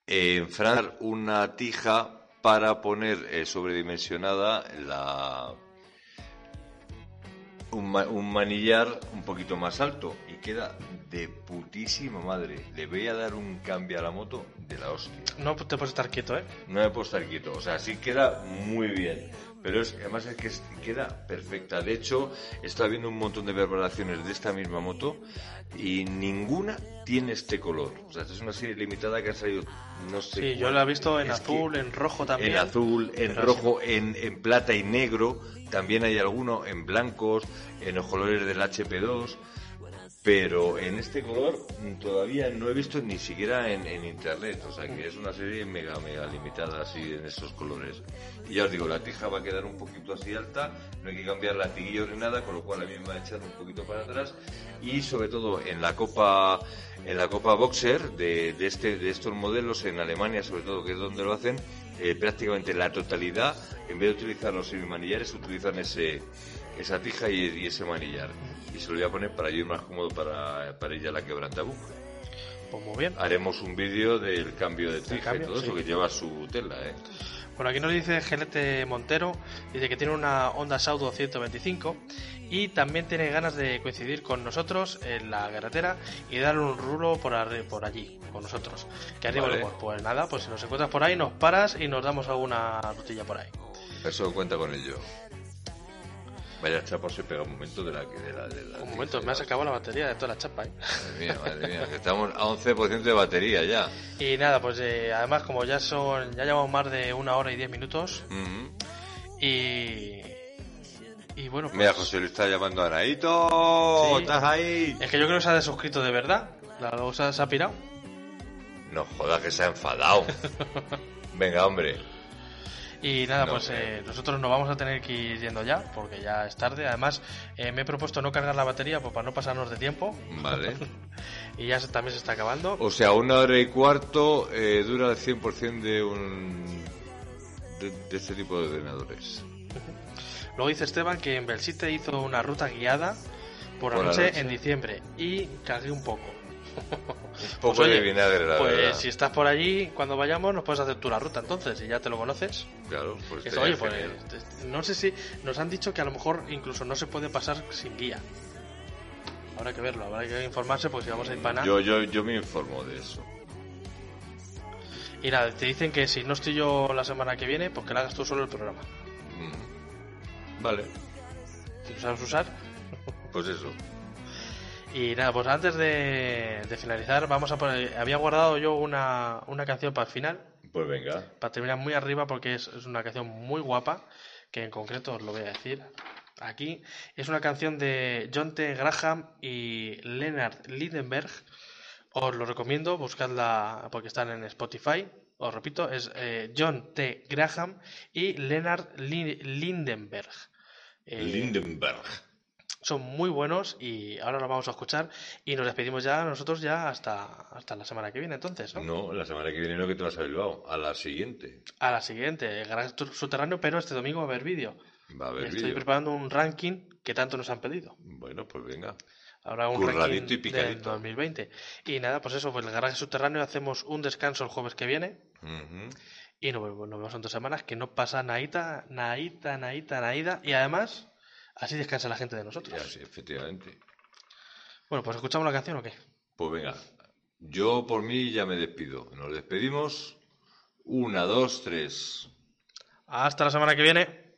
en Francia, una tija para poner eh, sobredimensionada la un, ma- un manillar un poquito más alto y queda de putísima madre. Le voy a dar un cambio a la moto de la hostia. No te puedes estar quieto, ¿eh? No me puedo estar quieto. O sea, sí queda muy bien. Pero es, además es que queda perfecta. De hecho, está viendo un montón de preparaciones de esta misma moto y ninguna tiene este color. O sea, esta es una serie limitada que ha salido, no sé. Sí, yo la he visto en Es azul, en rojo también. en azul, en Pero rojo, en, en plata y negro. También hay alguno en blancos, en los colores del HP2. Pero en este color mm, todavía no he visto ni siquiera en, internet. O sea que es una serie mega, mega limitada así en esos colores. Y ya os digo, la tija va a quedar un poquito así alta. No hay que cambiar latiguillos ni nada, con lo cual a mí me va a echar un poquito para atrás. Y sobre todo en la copa, en la copa boxer de, de este, de estos modelos en Alemania, sobre todo que es donde lo hacen, eh, prácticamente la totalidad, en vez de utilizar los semimanillares, utilizan ese, esa tija y ese manillar. Y se lo voy a poner para ir más cómodo para, para ella la quebrantabuc. Pues muy bien. Haremos un vídeo del cambio de tija y todo eso sí. que lleva su tela, ¿eh? Bueno, aquí nos dice Gelete Montero, dice que tiene una Honda Saudo 125 y también tiene ganas de coincidir con nosotros en la carretera y darle un rulo por, por allí, con nosotros. Que arriba Vale. humor. Pues nada, pues si nos encuentras por ahí, nos paras y nos damos alguna rutilla por ahí. Eso cuenta con ello. Vaya chapa se pega un momento de la que de la, de la Un momento, me has acabado la batería de toda la chapa, ¿eh? Madre mía, madre mía, que estamos a 11% de batería ya. Y nada, pues eh, además como ya son, ya llevamos más de una hora y diez minutos Ujú. y... Y bueno, pues, Mira, José Luis está llamando a Naito. Sí. ¿Estás ahí? es que yo creo que se ha desuscrito de verdad. La cosa se ha pirado. No jodas que se ha enfadado. Venga, hombre. Y nada, No, pues eh, nosotros nos vamos a tener que ir yendo ya, porque ya es tarde. Además, eh, me he propuesto no cargar la batería pues, para no pasarnos de tiempo. Vale. Y ya se- también se está acabando. O sea, una hora y cuarto eh, dura el 100% de un... De, de este tipo de ordenadores. Luego dice Esteban que en Belsite hizo una ruta guiada por Por la noche, noche. en diciembre y cargué un poco. Poco Pues, oye, de vinagre, la pues verdad. si estás por allí, cuando vayamos, nos puedes hacer tú la ruta entonces, y ya te lo conoces. Claro, pues estaría oye, pues te- no sé si nos han dicho que a lo mejor incluso no se puede pasar sin guía. Habrá que verlo, habrá que informarse porque si vamos a ir para nada. Yo, yo, yo me informo de eso. Y nada, te dicen que si no estoy yo la semana que viene, pues que le hagas tú solo el programa. Mm. Vale, lo sabes usar. pues eso. Y nada, pues antes de, de finalizar, vamos a poner. Había guardado yo una, una canción para el final, Pues venga. para terminar muy arriba, porque es, es una canción muy guapa, que en concreto os lo voy a decir aquí. Es una canción de John T. Graham y Leonard Lindenberg. Os lo recomiendo, buscadla porque están en Spotify. Os repito, es eh, John T. Graham y Leonard Lin- Lindenberg. Eh, Lindenberg. Son muy buenos y ahora los vamos a escuchar y nos despedimos ya nosotros ya hasta, hasta la semana que viene entonces, ¿no? No, la semana que viene no que te vas a Bilbao, a la siguiente. A la siguiente, Gran Tour Subterráneo, pero este domingo va a haber vídeo. Va a haber Estoy vídeo. preparando un ranking que tanto nos han pedido. Bueno, pues venga. Habrá un ranking y del picadito. 2020. Y nada, pues eso, pues el garaje subterráneo hacemos un descanso el jueves que viene y nos vemos, nos vemos en dos semanas que no pasa naita, naita, naita, naida y además así descansa la gente de nosotros. sí, efectivamente. Bueno, pues escuchamos la canción o qué? Pues venga. Yo por mí ya me despido. Nos despedimos. Una, dos, tres. Hasta la semana que viene.